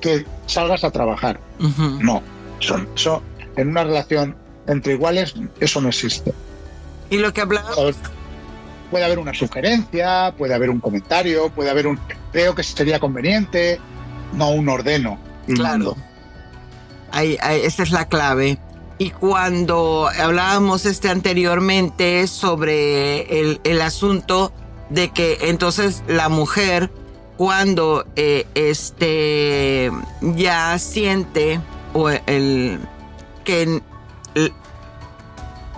que salgas a trabajar. No, son, son, en una relación entre iguales eso no existe. Y lo que hablamos... Puede haber una sugerencia, puede haber un comentario, puede haber un... Creo que sería conveniente, no un ordeno. Claro. Ahí, esa es la clave. Y cuando hablábamos este anteriormente sobre el, el asunto de que entonces la mujer cuando eh, este ya siente o el que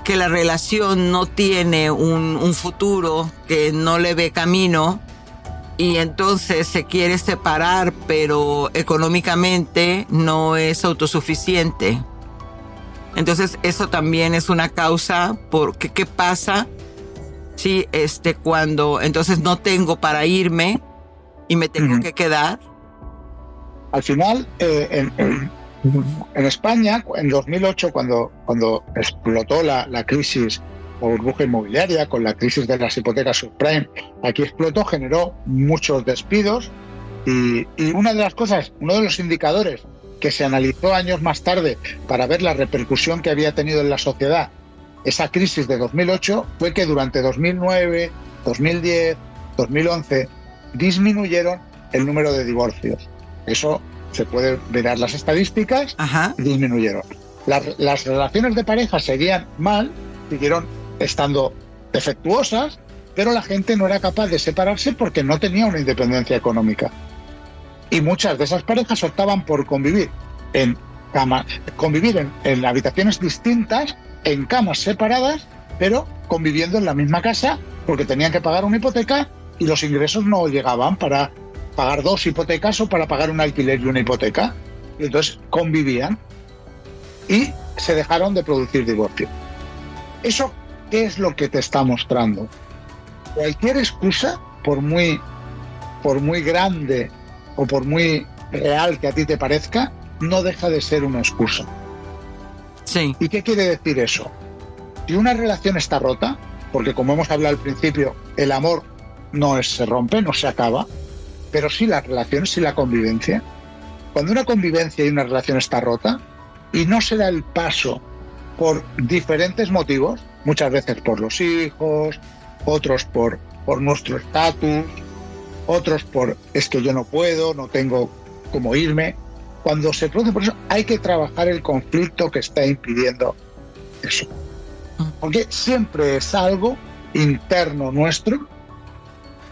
que la relación no tiene un, un, futuro, que no le ve camino y entonces se quiere separar, pero económicamente no es autosuficiente. Entonces eso también es una causa porque qué pasa si este cuando entonces no tengo para irme y me tengo que quedar. Al final eh, en, en, España en 2008 cuando explotó la, la crisis o burbuja inmobiliaria con la crisis de las hipotecas subprime, aquí explotó, generó muchos despidos y, y una de las cosas, uno de los indicadores que se analizó años más tarde para ver la repercusión que había tenido en la sociedad esa crisis de 2008 fue que durante 2009, 2010, 2011 disminuyeron el número de divorcios. Eso se puede ver las estadísticas, disminuyeron. Las, las, relaciones de pareja seguían mal, siguieron estando defectuosas, pero la gente no era capaz de separarse porque no tenía una independencia económica. Y muchas de esas parejas optaban por convivir en camas, convivir en, en habitaciones distintas, en camas separadas, pero conviviendo en la misma casa porque tenían que pagar una hipoteca y los ingresos no llegaban para pagar dos hipotecas o para pagar un alquiler y una hipoteca. Y entonces convivían y se dejaron de producir divorcio. ¿Eso qué es lo que te está mostrando? Cualquier excusa, por muy, por muy grande o por muy real que a ti te parezca, no deja de ser una excusa. Sí. ¿Y qué quiere decir eso? Si una relación está rota, porque como hemos hablado al principio, el amor no es, se rompe, no se acaba, pero sí las relaciones, sí la convivencia. Cuando una convivencia y una relación está rota y no se da el paso por diferentes motivos, muchas veces por los hijos, otros por, por nuestro estatus, otros por es que yo no puedo, no tengo cómo irme. Cuando se produce por eso, hay que trabajar el conflicto que está impidiendo eso. Porque siempre es algo interno nuestro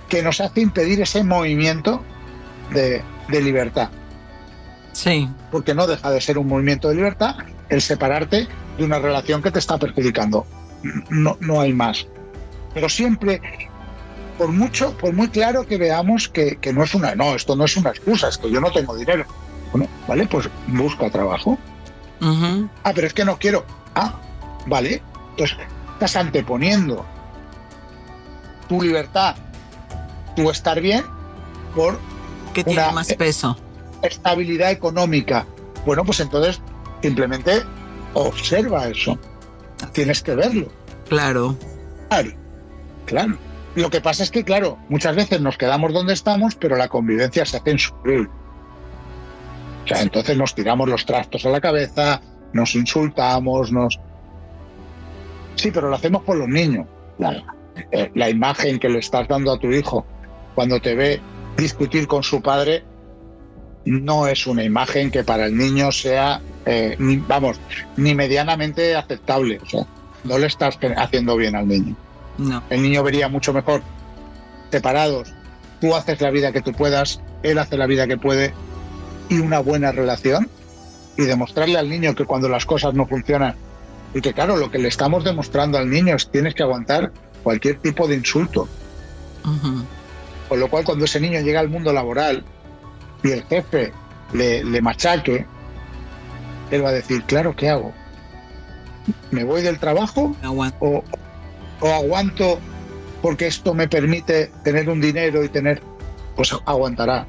que nos hace impedir ese movimiento de, de libertad. Sí. Porque no deja de ser un movimiento de libertad el separarte de una relación que te está perjudicando. No, no hay más. Pero siempre, por mucho, por muy claro que veamos que, que, no es una, no, esto no es una excusa, es que yo no tengo dinero. Bueno, vale, pues busca trabajo. Uh -huh. Ah, pero es que no quiero. Ah, vale. Entonces, estás anteponiendo tu libertad, tu estar bien, por que tiene más peso. estabilidad económica. Bueno, pues entonces simplemente observa eso. Tienes que verlo. Claro. Claro. Claro. Lo que pasa es que, claro, muchas veces nos quedamos donde estamos, pero la convivencia se hace insufrible. O sea, entonces nos tiramos los trastos a la cabeza, nos insultamos, nos... Sí, pero lo hacemos por los niños. La, eh, la imagen que le estás dando a tu hijo cuando te ve discutir con su padre no es una imagen que para el niño sea, eh, ni, vamos, ni medianamente aceptable. O sea, no le estás haciendo bien al niño. No. El niño vería mucho mejor separados. Tú haces la vida que tú puedas, él hace la vida que puede y una buena relación y demostrarle al niño que cuando las cosas no funcionan y que claro, lo que le estamos demostrando al niño es tienes que aguantar cualquier tipo de insulto. Uh -huh. Con lo cual cuando ese niño llega al mundo laboral y el jefe le, le machaque, él va a decir, claro, ¿qué hago? ¿Me voy del trabajo o, o aguanto porque esto me permite tener un dinero y tener, pues aguantará.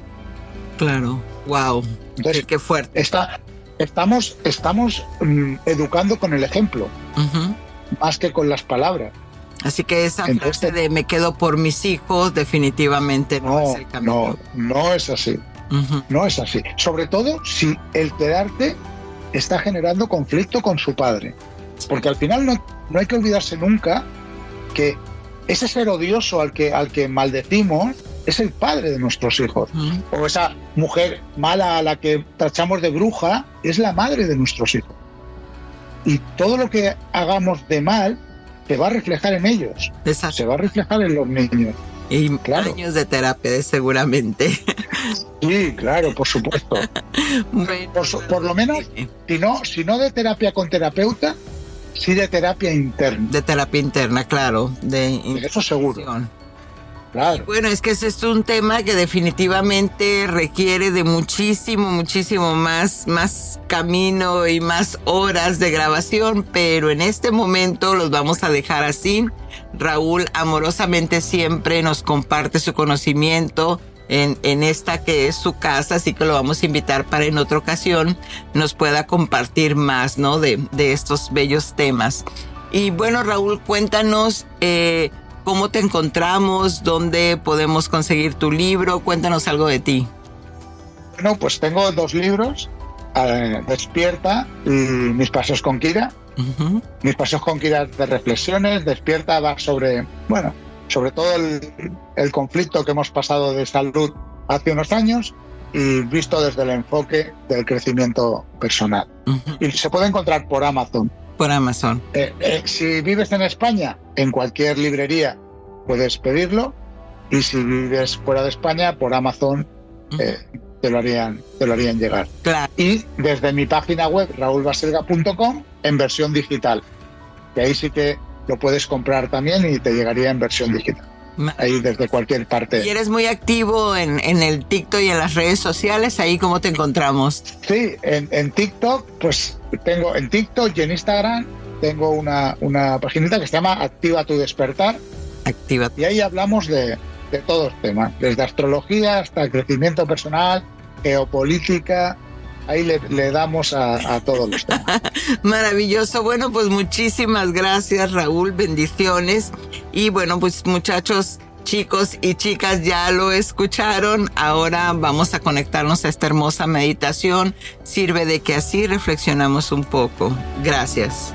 Claro, wow, Entonces, qué, fuerte. Está, estamos estamos mm, educando con el ejemplo, más que con las palabras. Así que esa frase de me quedo por mis hijos definitivamente no, es el camino. No, no es así. No es así. Sobre todo si el quedarte está generando conflicto con su padre. Porque al final no, no hay que olvidarse nunca que ese ser odioso al que, al que maldecimos es el padre de nuestros hijos. O esa mujer mala a la que tachamos de bruja es la madre de nuestros hijos. Y todo lo que hagamos de mal se va a reflejar en ellos. Se va a reflejar en los niños. Y años de terapia, seguramente. Sí, claro, por supuesto. <laughs> por, lo menos, si no, si no de terapia con terapeuta, sí de terapia interna. De terapia interna, claro. De Eso seguro. Bueno, es que ese es un tema que definitivamente requiere de muchísimo, muchísimo más, más camino y más horas de grabación, pero en este momento los vamos a dejar así. Raúl amorosamente siempre nos comparte su conocimiento en, en, esta que es su casa, así que lo vamos a invitar para en otra ocasión nos pueda compartir más, ¿no? De, de estos bellos temas. Y bueno, Raúl, cuéntanos eh, cómo te encontramos, dónde podemos conseguir tu libro, cuéntanos algo de ti. Bueno, pues tengo dos libros, eh, Despierta y Mis Pasos con Kira. Mis Pasos con Kira de reflexiones, Despierta va sobre, bueno, sobre todo el, conflicto que hemos pasado de salud hace unos años y visto desde el enfoque del crecimiento personal. Y se puede encontrar por Amazon. Por Amazon. Eh, eh, si vives en España, en cualquier librería puedes pedirlo. Y si vives fuera de España, por Amazon eh, te, lo harían, te lo harían llegar. Y desde mi página web, raulbaselga.com, en versión digital. Que ahí sí que lo puedes comprar también y te llegaría en versión digital. Ahí desde cualquier parte. Y eres muy activo en, en el TikTok y en las redes sociales, ahí cómo te encontramos. Sí, en, en TikTok, pues tengo en TikTok y en Instagram tengo una, una paginita que se llama Activa tu despertar. Activa. Y ahí hablamos de, de todos temas, desde astrología hasta crecimiento personal, geopolítica, ahí le, damos a, todos los temas. <laughs> Maravilloso. Bueno, pues muchísimas gracias, Raúl. Bendiciones. Y bueno, pues muchachos, chicos y chicas, ya lo escucharon. Ahora vamos a conectarnos a esta hermosa meditación. Sirve de que así reflexionamos un poco. Gracias.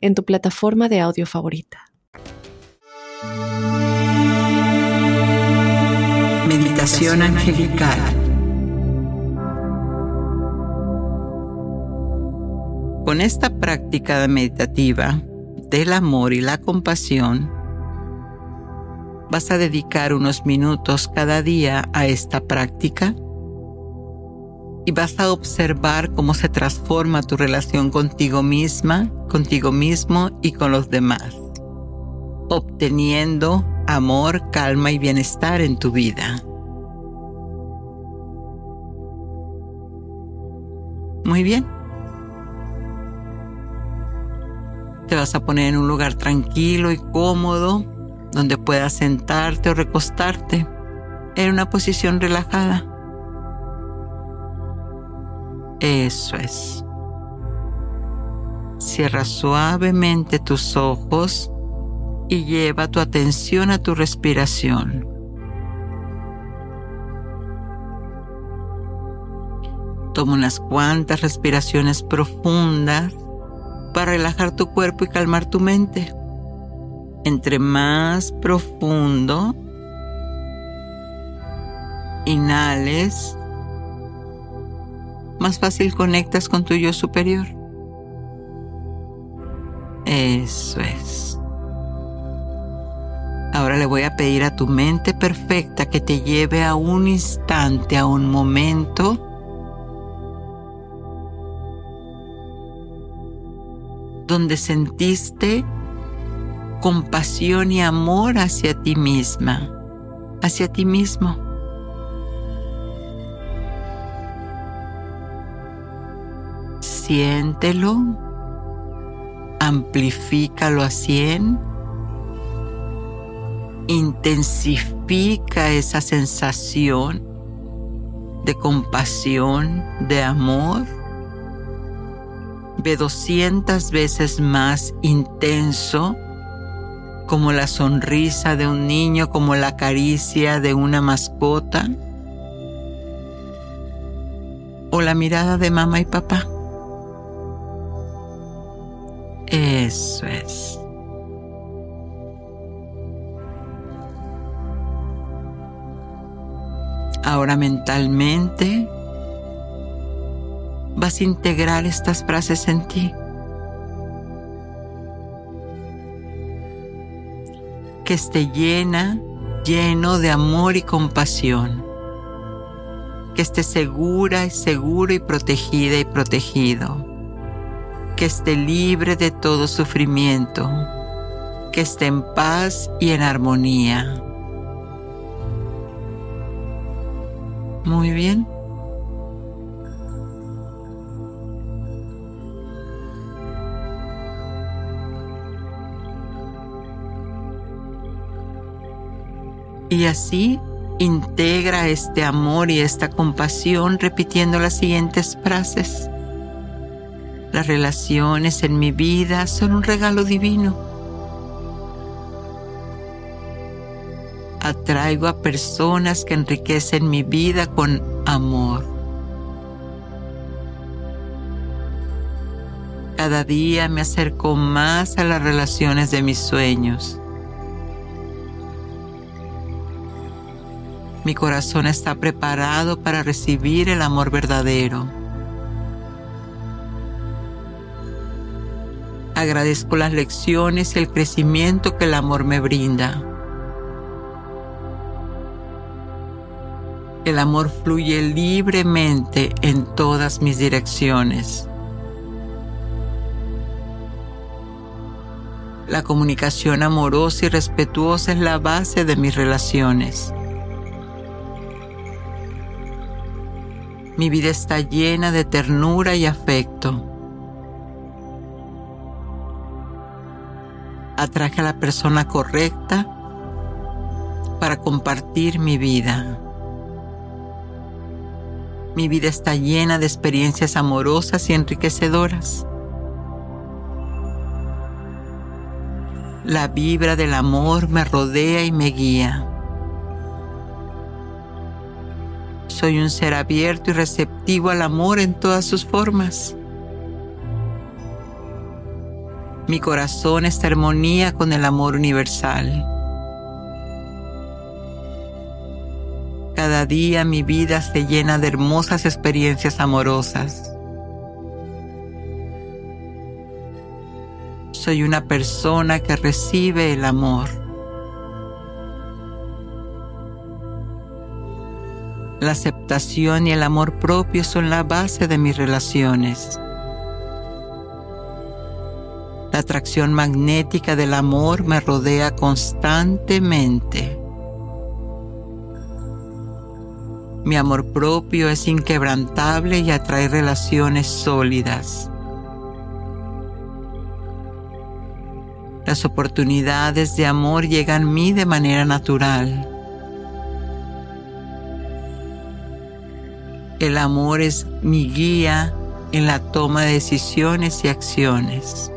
en tu plataforma de audio favorita. Meditación angelical. Con esta práctica meditativa del amor y la compasión, vas a dedicar unos minutos cada día a esta práctica y vas a observar cómo se transforma tu relación contigo misma, contigo mismo y con los demás, obteniendo amor, calma y bienestar en tu vida. Muy bien. Te vas a poner en un lugar tranquilo y cómodo donde puedas sentarte o recostarte en una posición relajada. Eso es. Cierra suavemente tus ojos y lleva tu atención a tu respiración. Toma unas cuantas respiraciones profundas para relajar tu cuerpo y calmar tu mente. Entre más profundo inhales, más fácil conectas con tu yo superior. Eso es. Ahora le voy a pedir a tu mente perfecta que te lleve a un instante, a un momento donde sentiste compasión y amor hacia ti misma, hacia ti mismo. Siéntelo, amplifícalo a 100, intensifica esa sensación de compasión, de amor. Ve 200 veces más intenso como la sonrisa de un niño, como la caricia de una mascota o la mirada de mamá y papá. Eso es. Ahora mentalmente vas a integrar estas frases en ti. Que esté llena, lleno de amor y compasión. Que esté segura y seguro y protegida y protegido. Que esté libre de todo sufrimiento. Que esté en paz y en armonía. Muy bien. Y así integra este amor y esta compasión repitiendo las siguientes frases. Las relaciones en mi vida son un regalo divino. Atraigo a personas que enriquecen mi vida con amor. Cada día me acerco más a las relaciones de mis sueños. Mi corazón está preparado para recibir el amor verdadero. Agradezco las lecciones y el crecimiento que el amor me brinda. El amor fluye libremente en todas mis direcciones. La comunicación amorosa y respetuosa es la base de mis relaciones. Mi vida está llena de ternura y afecto. Atraje a la persona correcta para compartir mi vida. Mi vida está llena de experiencias amorosas y enriquecedoras. La vibra del amor me rodea y me guía. Soy un ser abierto y receptivo al amor en todas sus formas. Mi corazón está armonía con el amor universal. Cada día mi vida se llena de hermosas experiencias amorosas. Soy una persona que recibe el amor. La aceptación y el amor propio son la base de mis relaciones. La atracción magnética del amor me rodea constantemente. Mi amor propio es inquebrantable y atrae relaciones sólidas. Las oportunidades de amor llegan a mí de manera natural. El amor es mi guía en la toma de decisiones y acciones.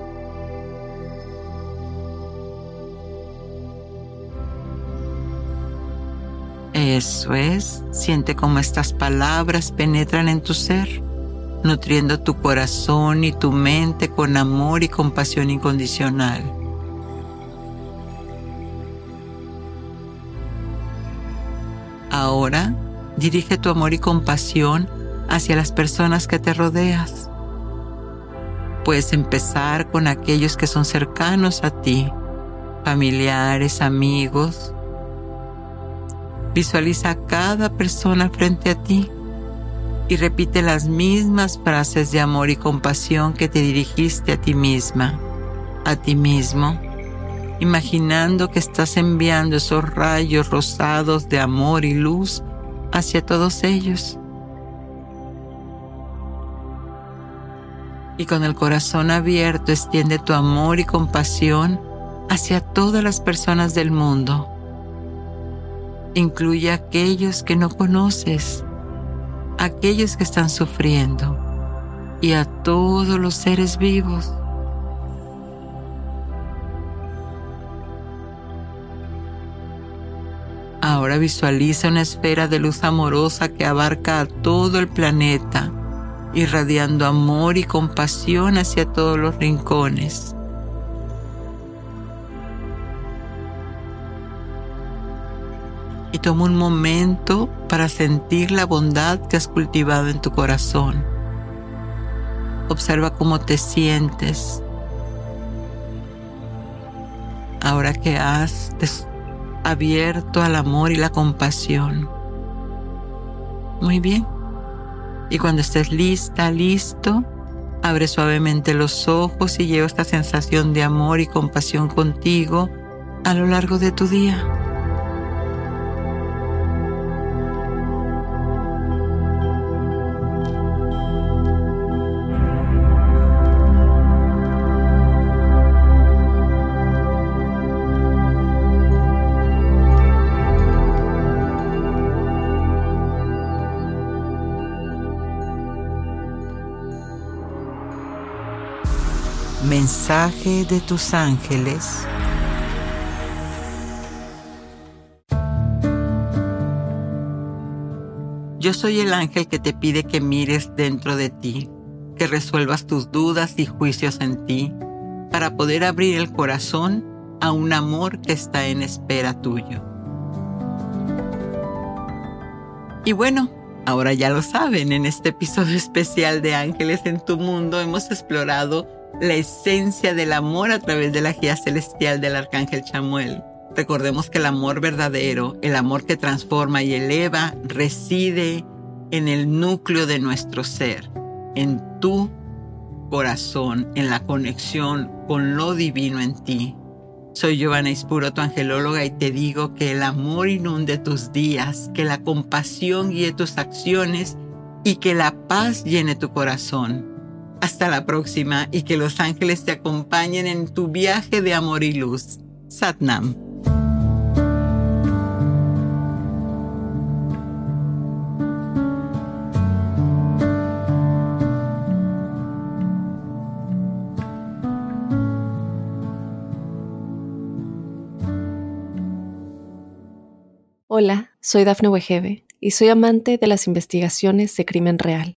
Eso es, siente cómo estas palabras penetran en tu ser. nutriendo tu corazón y tu mente con amor y compasión incondicional. Ahora dirige tu amor y compasión hacia las personas que te rodeas. Puedes empezar con aquellos que son cercanos a ti, familiares, amigos. Visualiza a cada persona frente a ti y repite las mismas frases de amor y compasión que te dirigiste a ti misma, a ti mismo, imaginando que estás enviando esos rayos rosados de amor y luz hacia todos ellos. Y con el corazón abierto extiende tu amor y compasión hacia todas las personas del mundo. Incluye a aquellos que no conoces aquellos que están sufriendo y a todos los seres vivos. Ahora visualiza una esfera de luz amorosa que abarca a todo el planeta, irradiando amor y compasión hacia todos los rincones. Y toma un momento para sentir la bondad que has cultivado en tu corazón. Observa cómo te sientes ahora que has abierto al amor y la compasión. Muy bien. Y cuando estés lista, listo, abre suavemente los ojos y lleva esta sensación de amor y compasión contigo a lo largo de tu día. De tus ángeles. Yo soy el ángel que te pide que mires dentro de ti, que resuelvas tus dudas y juicios en ti, para poder abrir el corazón a un amor que está en espera tuyo. Y bueno, ahora ya lo saben, en este episodio <laughs> especial de Ángeles en tu Mundo hemos explorado la esencia del amor a través de la guía celestial del arcángel Chamuel. Recordemos que el amor verdadero, el amor que transforma y eleva, reside en el núcleo de nuestro ser, en tu corazón, en la conexión con lo divino en ti. Soy Giovanna Ispuro, tu angelóloga, y te digo que el amor inunde tus días, que la compasión guíe tus acciones y que la paz llene tu corazón. Hasta la próxima y que los ángeles te acompañen en tu viaje de amor y luz. Satnam. Hola, soy Dafne Wegebe y soy amante de las investigaciones de crimen real.